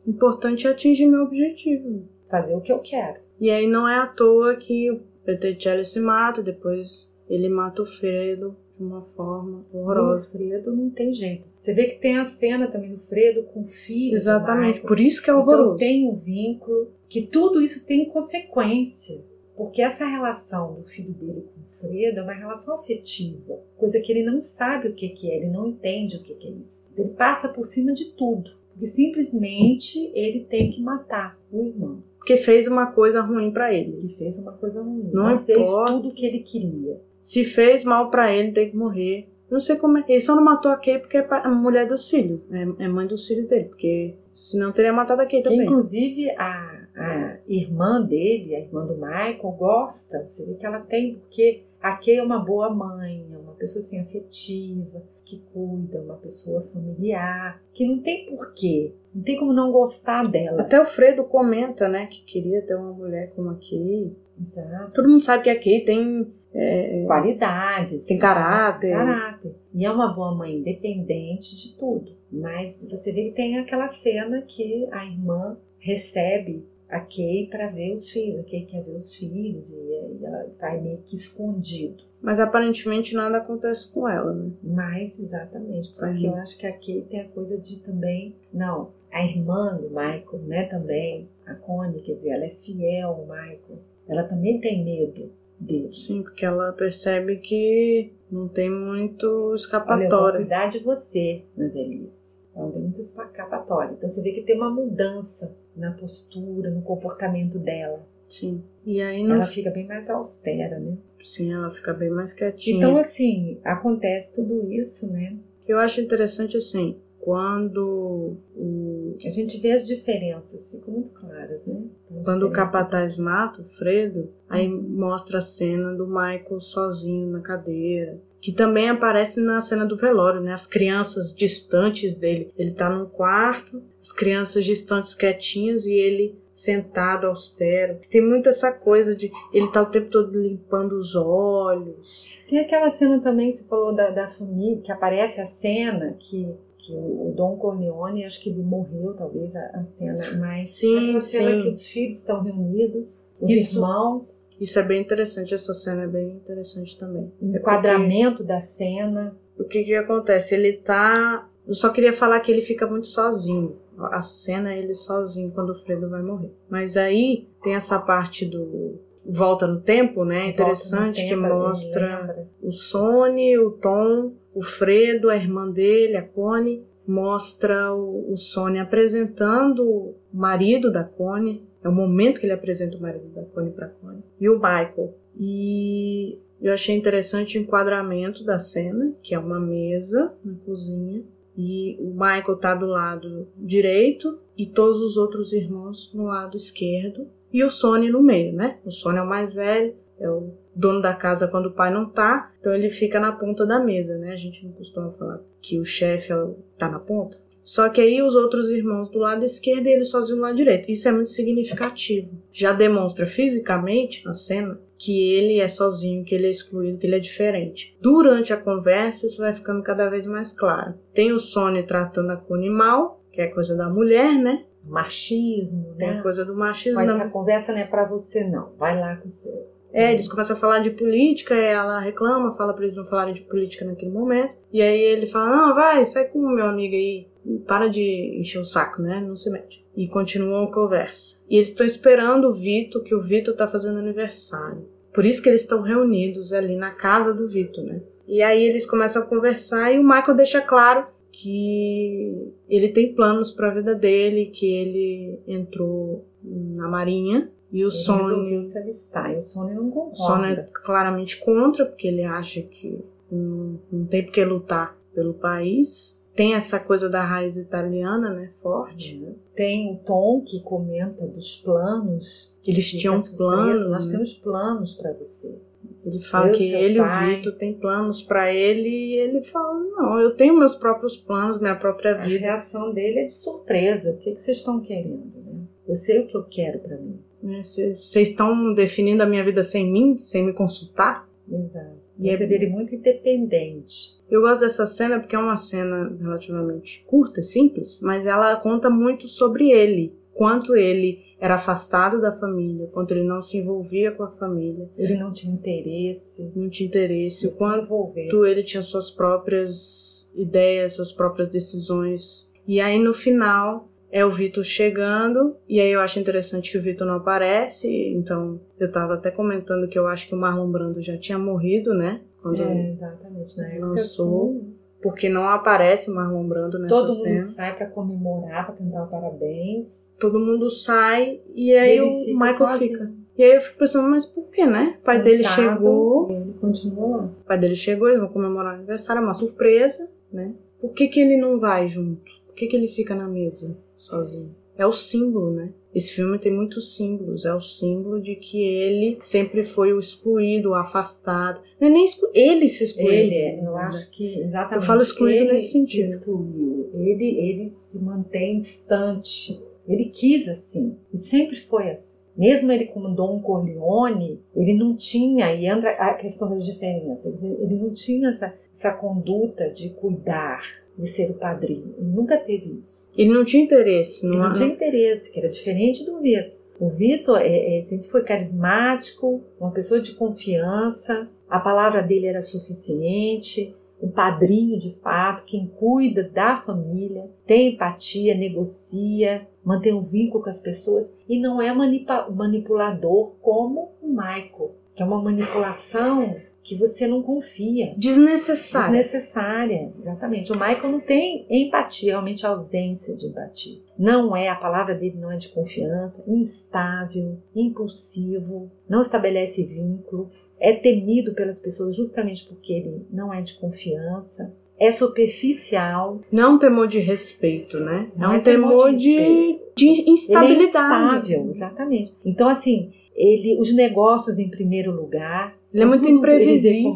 Importante é atingir meu objetivo. Fazer o que eu quero. E aí não é à toa que o Petricelli se mata, depois ele mata o Fredo de uma forma horrorosa. O Fredo não tem jeito. Você vê que tem a cena também do Fredo com o filho. Exatamente, por isso que é horroroso. Então tem um vínculo, que tudo isso tem consequência. Porque essa relação do filho dele com o Fredo é uma relação afetiva, coisa que ele não sabe o que, é, ele não entende o que, é isso. Ele passa por cima de tudo, porque simplesmente ele tem que matar o irmão. Porque fez uma coisa ruim para ele. Ele fez uma coisa ruim. Não, não fez tudo o que ele queria. Se fez mal para ele, tem que morrer. Não sei como é. Ele só não matou a Kay porque é a mulher dos filhos. É, é mãe dos filhos dele. Porque senão teria matado a Kay também. Inclusive, a, a irmã dele, a irmã do Michael, gosta. Você vê que ela tem, porque a Kay é uma boa mãe, é uma pessoa assim afetiva, que cuida, uma pessoa familiar, que não tem porquê. Não tem como não gostar dela. Até o Fredo comenta, né, que queria ter uma mulher como a Kay. Exato. Todo mundo sabe que a Kay tem é, qualidades. Tem caráter. caráter. E é uma boa mãe, independente de tudo. Mas você vê que tem aquela cena que a irmã recebe a Kay para ver os filhos. A Kay quer ver os filhos e ela está meio que escondido. Mas aparentemente nada acontece com ela, né? Mas, exatamente. Porque eu acho que a Kay tem a coisa de também. Não, a irmã do Michael, né, também, a Connie, quer dizer, ela é fiel ao Michael. Ela também tem medo Deus. Sim, porque ela percebe que não tem muito escapatória. Olha, eu vou cuidar de você na velhice. Ela não tem muito escapatória. Então você vê que tem uma mudança na postura, no comportamento dela. Sim. E aí Ela fica bem mais austera, né? Sim, ela fica bem mais quietinha. Então, assim, acontece tudo isso, né? Eu acho interessante, assim, quando o a gente vê as diferenças, ficam muito claras, né? Quando o capataz mata o Fredo, aí mostra a cena do Michael sozinho na cadeira, que também aparece na cena do velório, né? As crianças distantes dele. Ele tá num quarto, as crianças distantes quietinhas e ele sentado austero. Tem muito essa coisa de ele tá o tempo todo limpando os olhos. Tem aquela cena também que você falou da, da família, que aparece a cena que que o, Dom Corleone, acho que ele morreu, talvez, a, a cena, mas sim, a sim. cena que os filhos estão reunidos, os Isso- irmãos, Isso é bem interessante, essa cena é bem interessante também. o É enquadramento da cena. O que que acontece? Ele tá. Eu só queria falar que ele fica muito sozinho. A cena é ele sozinho quando o Fredo vai morrer. Mas aí tem essa parte do. Volta no tempo, né? Interessante que Volta no tempo, mostra lembra? o Sony, o Tom, o Fredo, a irmã dele, a Connie. Mostra o, o apresentando o marido da Connie. É o momento que ele apresenta o marido da Connie para Connie. E o Michael. E eu achei interessante o enquadramento da cena, que é uma mesa na cozinha. E o Michael tá do lado direito e todos os outros irmãos no lado esquerdo. E o Sony no meio, né? O Sony é o mais velho, é o dono da casa quando o pai não tá, então ele fica na ponta da mesa, né? A gente não costuma falar que o chefe é o- tá na ponta. Só que aí os outros irmãos do lado esquerdo e ele sozinho do lado direito. Isso é muito significativo. Já demonstra fisicamente a cena que ele é sozinho, que ele é excluído, que ele é diferente. Durante a conversa, isso vai ficando cada vez mais claro. Tem o Sony tratando a Connie mal, que é coisa da mulher, né? Machismo, Tem a né? coisa do machismo. Mas essa conversa não é pra você, não. Vai lá com você. É, eles começam a falar de política, ela reclama, fala pra eles não falarem de política naquele momento. E aí ele fala, não, vai, sai com o meu amigo aí. Para de encher o saco, né? Não se mete. E continuam a conversa. E eles estão esperando o Vitor, que o Vitor tá fazendo aniversário. Por isso que eles estão reunidos ali na casa do Vitor, né? E aí eles começam a conversar e o Michael deixa claro que ele tem planos para a vida dele, que ele entrou na marinha e o Sony se alistar. E o Sony não concorda. Sony é claramente contra, porque ele acha que não, não tem por que lutar pelo país. Tem essa coisa da raiz italiana, né? Forte. Tem o Tom que comenta dos planos. Eles Fica tinham planos. Nós né? temos planos para você. Ele fala Eu, que ele e o pai. Vitor têm planos pra ele e ele fala: Não, eu tenho meus próprios planos, minha própria A vida. reação dele é de surpresa. O que, que vocês estão querendo? Né? Eu sei o que eu quero para mim. Né? Vocês vocês estão definindo a minha vida sem mim, sem me consultar? Exato. E Você é- vê ele muito independente. Eu gosto dessa cena porque é uma cena relativamente curta, simples, mas ela conta muito sobre ele. Quanto ele era afastado da família, quanto ele não se envolvia com a família, Ele não tinha interesse não tinha interesse, o quanto envolver. ele tinha suas próprias ideias, suas próprias decisões. E aí no final é o Vitor chegando, e aí eu acho interessante que o Vitor não aparece, então eu tava até comentando que eu acho que o Marlon Brando já tinha morrido, né? Quando É, exatamente. Época, Lançou. assim, Porque não aparece o Marlon Brando nessa todo cena. mundo sai para comemorar, para cantar parabéns. Todo mundo sai e aí ele o fica Michael sozinho. fica. E aí eu fico pensando, mas por que, né? O pai dele chegou, Ele continua lá. o pai dele chegou, eles vão comemorar o aniversário, é uma surpresa, né? Por que, que ele não vai junto? Por que, que ele fica na mesa sozinho? É o símbolo, né? Esse filme tem muitos símbolos. É o símbolo de que ele sempre foi o excluído, o afastado. Não é nem exclu... ele se excluiu. Ele, é, eu acho que exatamente. Eu falo excluído ele nesse sentido. Se excluiu. Ele, ele se mantém distante. Ele quis assim. E sempre foi assim. Mesmo ele como Dom Corleone, ele não tinha, e entra a questão das diferenças, ele ele não tinha essa, essa conduta de cuidar, de ser o padrinho. Ele nunca teve isso. Ele não tinha interesse. Ele Não, não tinha interesse, que era diferente do Vitor. O Vitor é, é, sempre foi carismático, uma pessoa de confiança, a palavra dele era suficiente, um padrinho de fato, quem cuida da família, tem empatia, negocia, mantém um vínculo com as pessoas e não é manipulador como o Michael, que é uma manipulação que você não confia. Desnecessário. Desnecessária, exatamente. O Michael não tem empatia, realmente ausência de empatia. Não é, a palavra dele não é de confiança, instável, impulsivo, não estabelece vínculo, é temido pelas pessoas justamente porque ele não é de confiança. é superficial. Não é um temor de respeito, né? Não é um é temor de de, de Ele é instabilidade. instável, exatamente. Então, assim, ele, os negócios em primeiro lugar. Ele é muito tudo Ele vê como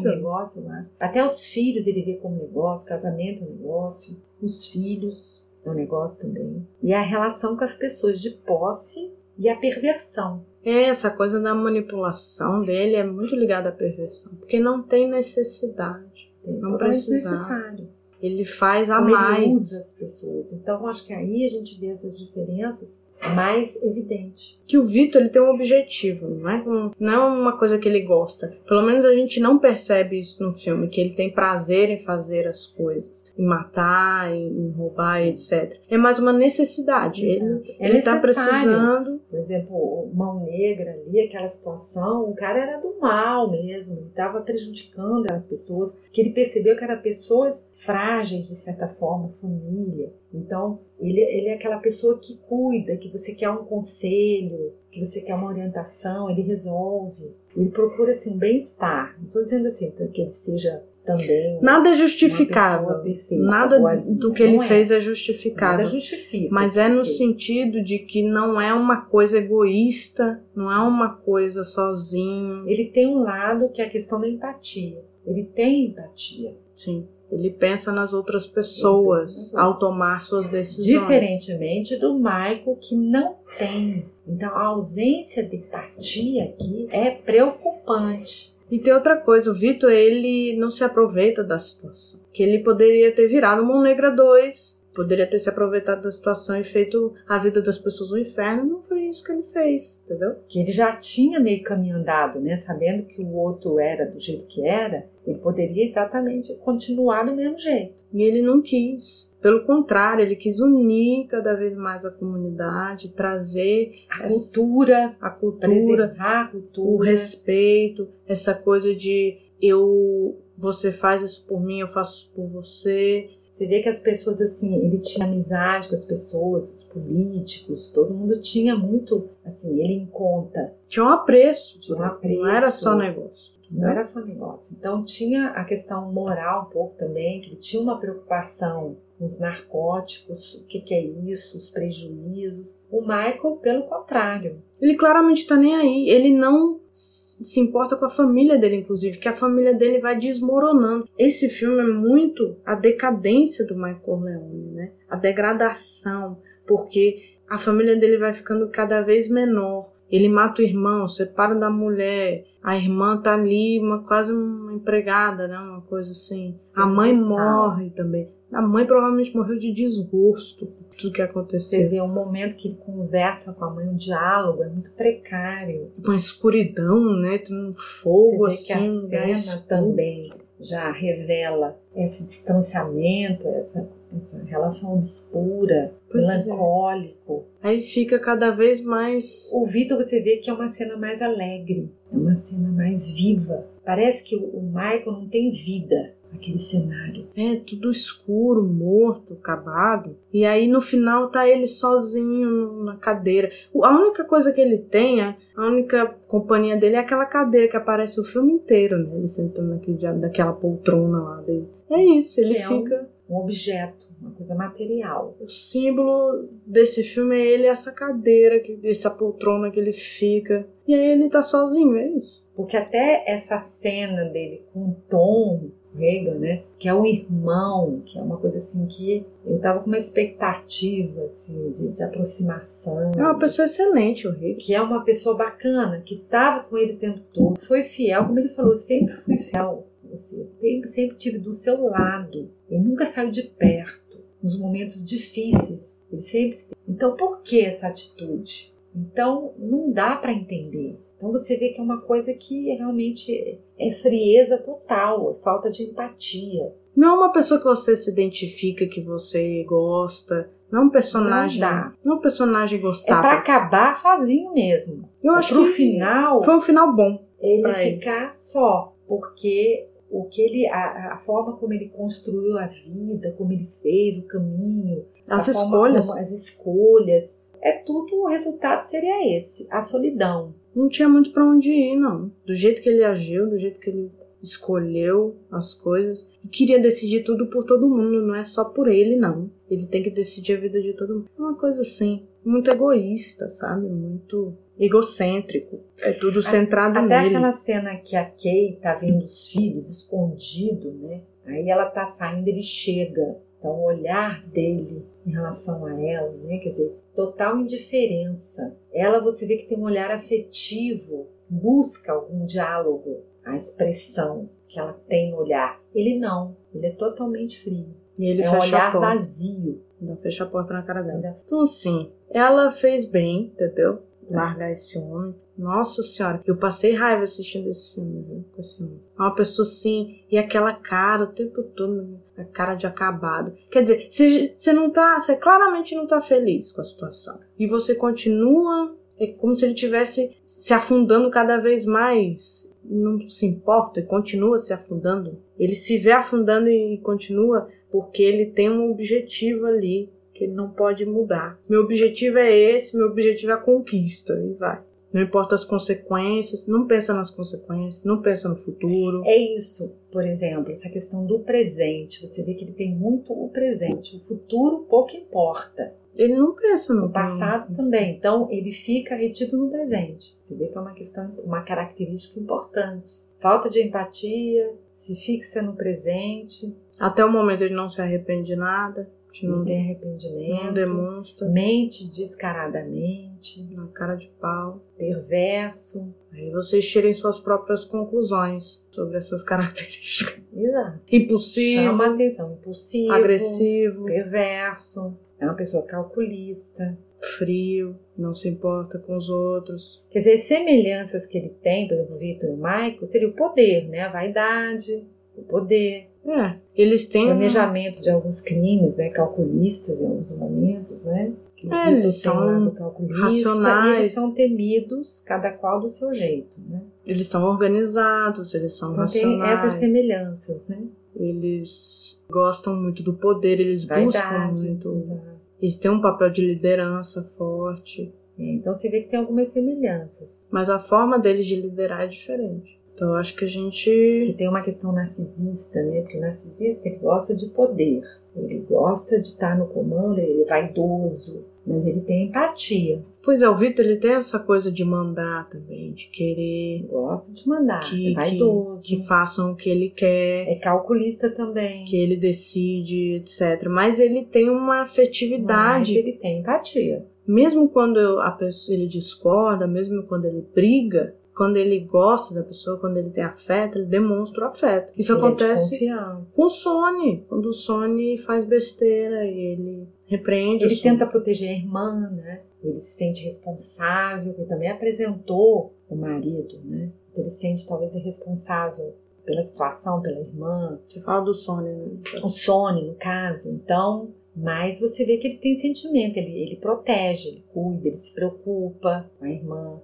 imprevisível. negócio, né? Até os filhos ele vê como negócio, casamento é um negócio, os filhos é um negócio também. E a relação com as pessoas de posse e a perversão. É, essa coisa da manipulação dele é muito ligada à perversão, porque não tem necessidade. É Não precisava. necessário. Ele faz a Como ele mais. usa as pessoas. Então, acho que aí a gente vê essas diferenças mais evidentes. que o Vitor ele tem um objetivo, não é, um- não é uma coisa que ele gosta. Pelo menos a gente não percebe isso no filme, que ele tem prazer em fazer as coisas, em matar, em, em roubar, etc. É mais uma necessidade. Ele, É ele tá necessário. precisando. Por exemplo, o Mão Negra ali, aquela situação, o cara era do mal mesmo, ele estava prejudicando as pessoas, que ele percebeu que eram pessoas frágeis, de certa forma, família. Então, ele, ele é aquela pessoa que cuida, que você quer um conselho, que você quer uma orientação, ele resolve. Ele procura, assim, um bem-estar. Não estou dizendo assim, que ele seja também Nada é justificável. perfeita, Nada boazinha. do que ele é. fez é Nada justificável. justifica. Mas é no sentido de que não é uma coisa egoísta, não é uma coisa sozinho. Ele tem um lado que é a questão da empatia. Ele tem empatia. Sim. Ele pensa nas outras pessoas nas ao tomar suas decisões. Diferentemente do Michael, que não tem. Então, a ausência de empatia aqui é preocupante. E tem outra coisa, o Vitor, ele não se aproveita da situação. Que ele poderia ter virado Mão Negra 2, poderia ter se aproveitado da situação e feito a vida das pessoas um inferno. Não foi isso que ele fez, entendeu? Que ele já tinha meio caminho andado, né? Sabendo que o outro era do jeito que era, ele poderia exatamente continuar do mesmo jeito. E ele não quis. Pelo contrário, ele quis unir cada vez mais a comunidade, trazer A essa- cultura, a cultura, a o cultura. respeito, essa coisa de eu você faz isso por mim, eu faço isso por você. Você vê que as pessoas, assim, ele tinha amizade com as pessoas, os políticos, todo mundo tinha muito, assim, ele em conta. Tinha um apreço, Tinha um não apreço. era só negócio. Não era só negócio. Então tinha a questão moral um pouco também, que ele tinha uma preocupação com os narcóticos, o que, que é isso, os prejuízos. O Michael, pelo contrário, Ele claramente tá nem aí. Ele não se importa com a família dele, inclusive, que a família dele vai desmoronando. Esse filme é muito a decadência do Michael Corleone, né? A degradação, porque a família dele vai ficando cada vez menor. Ele mata o irmão, separa da mulher. A irmã tá ali, uma, quase uma empregada, né? Uma coisa assim. Sem a mãe morre também. A mãe provavelmente morreu de desgosto por tudo que você aconteceu. vê um momento que ele conversa com a mãe, um diálogo é muito precário. uma escuridão, né? Tem um Você fogo vê assim, que a né, cena também já revela esse distanciamento, essa, essa relação obscura, Pois é. melancólico. Aí fica cada vez mais. O Vitor, você vê que é uma cena mais alegre, é uma cena mais viva. Parece que o Michael não tem vida naquele cenário. É, tudo escuro, morto, acabado. E aí no final tá ele sozinho na cadeira. A única coisa que ele tem, a a única companhia dele é aquela cadeira que aparece o filme inteiro, né? Ele sentando naquele daquela poltrona lá dele. É isso, ele Que é um- fica. Um objeto, uma coisa material. O símbolo desse filme é ele, essa cadeira, que- essa poltrona que ele fica. E aí ele tá sozinho, é isso. Porque até essa cena dele com Tom Reagan, né? Que é um irmão, que é uma coisa assim que eu tava com uma expectativa assim, de, de aproximação. É uma pessoa excelente, o Rick. que é uma pessoa bacana, que estava com ele o tempo todo, foi fiel, como ele falou, sempre fui fiel você, sempre, sempre tive do seu lado, ele nunca saiu de perto, nos momentos difíceis, ele sempre. Então, por que essa atitude? Então, não dá para entender. Então, você vê que é uma coisa que realmente é frieza total, é falta de empatia. Não é uma pessoa que você se identifica, que você gosta. Não é um personagem. Não. Não é um personagem É para gostável. acabar sozinho mesmo. Eu acho Pro que final, foi um final bom. ele pra ele. ficar só, porque o que ele, a, a forma como ele construiu a vida, como ele fez o caminho, As escolhas. como- as escolhas, é tudo o resultado seria esse, a solidão. Não tinha muito pra onde ir, não. Do jeito que ele agiu, do jeito que ele escolheu as coisas e queria decidir tudo por todo mundo, não é só por ele, não. Ele tem que decidir a vida de todo mundo. É uma coisa assim, muito egoísta, sabe? Muito egocêntrico. É tudo centrado Até nele. aquela cena que a Kay tá vendo os filhos escondido, né? Aí ela tá saindo, ele chega. Então o olhar dele em relação a ela, né? Quer dizer, total indiferença. Ela você vê que tem um olhar afetivo, busca algum diálogo, a expressão que ela tem no olhar. Ele não, ele é totalmente frio. E ele é um olhar porta. vazio. Ainda fecha a porta na cara dela. Ainda- Então, assim, ela fez bem, entendeu? Largar esse homem. Nossa senhora, eu passei raiva assistindo esse filme, viu? Com esse homem. É Uma pessoa assim, e aquela cara o tempo todo, a cara de acabado. Quer dizer, você você não tá, você claramente não tá feliz com a situação. E você continua, é como se ele tivesse se afundando cada vez mais. Não se importa e continua se afundando. Ele se vê afundando e continua porque ele tem um objetivo ali que ele não pode mudar. Meu objetivo é esse, meu objetivo é a conquista e vai. Não importa as consequências, não pensa nas consequências, não pensa no futuro. É isso, por exemplo, essa questão do presente. Você vê que ele tem muito o presente. O futuro pouco importa. Ele não pensa no passado também. Então, ele fica retido no presente. Você vê que é uma questão, uma característica importante. Falta de empatia, se fixa no presente, Até o momento ele não se arrepende de nada, não não, tem não arrependimento, demonstra, mente descaradamente, na cara de pau. perverso. Aí vocês tirem suas próprias conclusões sobre essas características. Exato. Impulsivo, Chama atenção. Impulsivo, agressivo, perverso. É uma pessoa calculista. frio, não se importa com os outros. Quer dizer, semelhanças que ele tem, por exemplo, o Vitor e o Michael, seria o poder, né? A vaidade, o poder, É, eles têm um- planejamento de alguns crimes, né? Calculistas em alguns momentos, né? É, eles tem são racionais. Eles são temidos, cada qual do seu jeito, né? eles são organizados, eles são Então tem racionais. essas semelhanças, né? Eles gostam muito do poder, eles buscam Vaidade. muito. exato. Eles têm um papel de liderança forte, É, então você vê que tem algumas semelhanças. mas a forma deles de liderar é diferente. Então eu acho que a Que gente. tem uma questão narcisista, né? Porque o narcisista ele gosta de poder, ele gosta de estar no comando, ele é vaidoso, mas ele tem empatia, Pois é, o Vitor ele tem essa coisa de mandar também, de querer gosta de mandar, que, é vaidoso, que, que façam o que ele quer, é calculista também. que ele decide, etc. Mas ele tem uma Mas afetividade ele tem empatia. mesmo quando a pessoa, ele discorda, mesmo quando ele briga, quando ele gosta da pessoa, quando ele tem afeto, ele demonstra o afeto. Isso Ele é acontece confiança. com o Sony, quando o Sony faz besteira e ele repreende Ele Sony. tenta proteger a irmã, né? Ele se sente responsável, ele também apresentou o marido, né? Ele se sente talvez responsável pela situação, pela irmã, Você fala do Sony, né? o Sony, no caso. Então, mas você vê que ele tem sentimento, ele, ele protege, ele cuida, ele se preocupa com a irmã.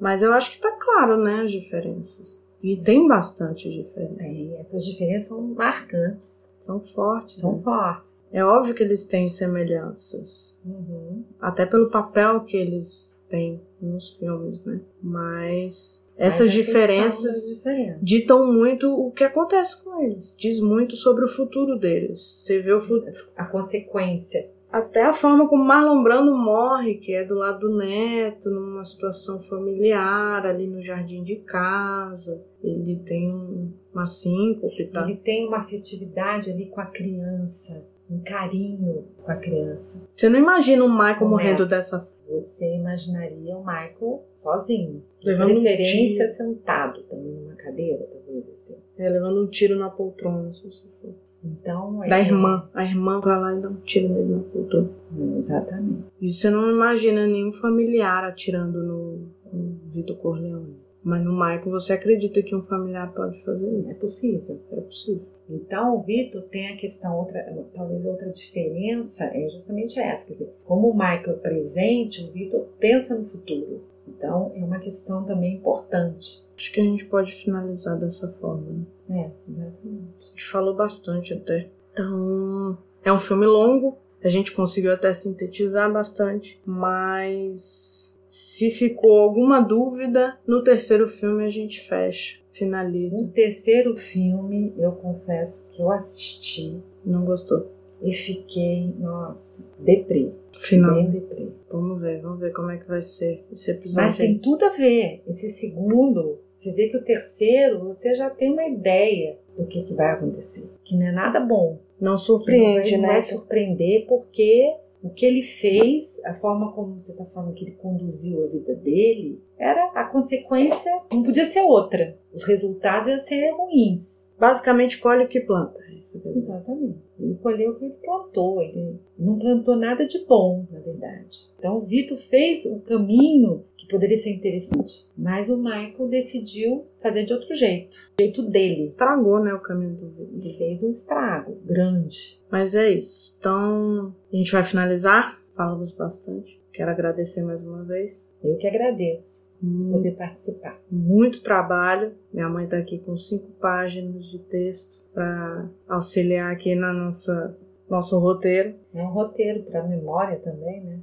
Mas eu acho que tá claro, né, as diferenças. E tem bastante diferença. É, essas diferenças são marcantes, São fortes. são né? fortes. É óbvio que eles têm semelhanças. Uhum. Até pelo papel que eles têm nos filmes, né? Mas Mas essas diferenças das diferenças. ditam muito o que acontece com eles. Diz muito sobre o futuro deles. Você vê o futuro. A consequência. Até a forma como Marlon Brando morre, que é do lado do neto, numa situação familiar, ali no jardim de casa. Ele tem um- uma síncope, tá? Ele tem uma afetividade ali com a criança, um carinho com a criança. Você não imagina o Michael O morrendo neto. dessa Você imaginaria o Michael sozinho. De Levando um preferência tiro. sentado também numa cadeira, talvez assim. É, levando um tiro na poltrona, se você for. Então, Da é- irmã. A irmã vai lá e dá um tiro nele na Exatamente. E você não imagina nenhum familiar atirando no, no Vitor Corleone. Mas no Michael você acredita que um familiar pode fazer isso. É possível. É possível. Então, o Vitor tem a questão, outra, talvez outra diferença é justamente essa. Quer dizer, como o Michael é presente, o Vitor pensa no futuro. Então, é uma questão também importante. Acho que a gente pode finalizar dessa forma. Né? É, exatamente. Gente falou bastante até. Então, é um filme longo. A gente conseguiu até sintetizar bastante. Mas Se ficou alguma dúvida, no terceiro filme a gente fecha, finaliza. O terceiro filme, eu confesso que eu assisti. Não gostou? E fiquei, nossa, deprê. Final. Bem deprê. Vamos ver, vamos ver como é que vai ser esse episódio. Mas tem tudo a ver. Esse segundo, você vê que o terceiro, você já tem uma ideia do que, que vai acontecer. Que não é nada bom. Não surpreende, não vai, né? Não vai surpreender porque o que ele fez, a forma como você está falando que ele conduziu a vida dele, era a consequência, não podia ser outra. Os resultados iam ser ruins. Basicamente, colhe o que planta. Exatamente. Ele colheu o que ele plantou. Ele não plantou nada de bom, na verdade. Então, o Vitor fez o caminho poderia ser interessante. Mas o Michael decidiu fazer de outro jeito. O jeito dele. Estragou, né, o caminho do Ele fez um estrago grande. Mas é isso. Então, a gente vai finalizar. Falamos bastante. Quero agradecer mais uma vez. Eu que agradeço Muito, poder participar. muito trabalho. Minha mãe está aqui com cinco páginas de texto para auxiliar aqui na nossa nosso roteiro. É um roteiro para memória também, né?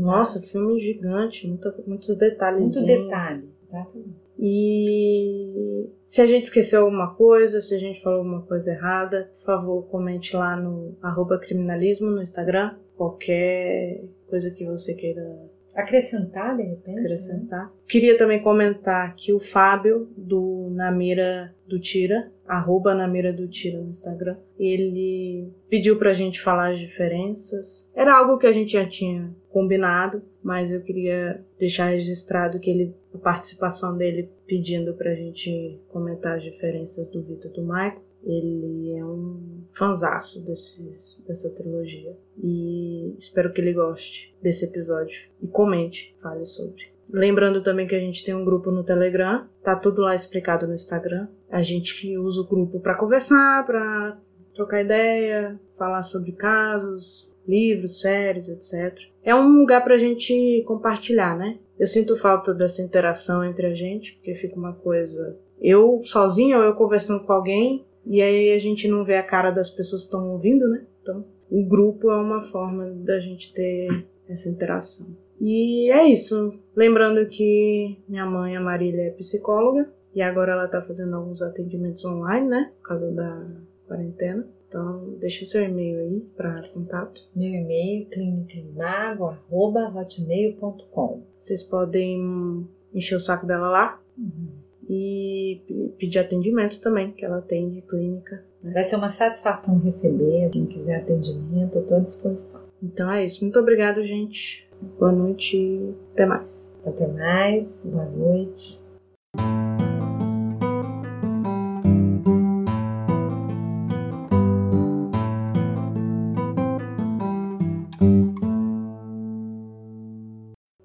Nossa, filme gigante, muita, muitos detalhes. muito detalhe. Exatamente. E se a gente esqueceu alguma coisa, se a gente falou alguma coisa errada, por favor, comente lá no arroba criminalismo no Instagram. Qualquer coisa que você queira Acrescentar, de repente. né? acrescentar. Queria também comentar que o Fábio, do Na Mira do Tira, arroba Na Mira do Tira no Instagram, ele pediu pra gente falar as diferenças. Era algo que a gente já tinha combinado, mas eu queria deixar registrado que ele, a participação dele pedindo pra gente comentar as diferenças do Vitor do Michael. Ele é um fanzaço dessa trilogia. E espero que ele goste desse episódio. E comente, fale sobre. Lembrando também que a gente tem um grupo no Telegram. Tá tudo lá explicado no Instagram. A gente que usa o grupo para conversar, para trocar ideia, falar sobre casos, livros, séries, etc. É um lugar pra gente compartilhar, né? Eu sinto falta dessa interação entre a gente, porque fica uma coisa eu sozinha ou eu conversando com alguém e aí a gente não vê a cara das pessoas que estão ouvindo, né? Então, o grupo é uma forma da gente ter essa interação. E é isso. Lembrando que minha mãe, a Marília, é psicóloga e agora ela tá fazendo alguns atendimentos online, né? Por causa da quarentena. Então, deixa seu e-mail aí para contato. Meu e-mail, clinicalimago.hotmail.com Vocês podem encher o saco dela lá e pe- pedir atendimento também, que ela atende clínica. Vai ser uma satisfação receber. Quem quiser atendimento, eu estou à disposição. Então é isso. Muito obrigado, gente. Boa noite e até mais. Até mais. Boa noite.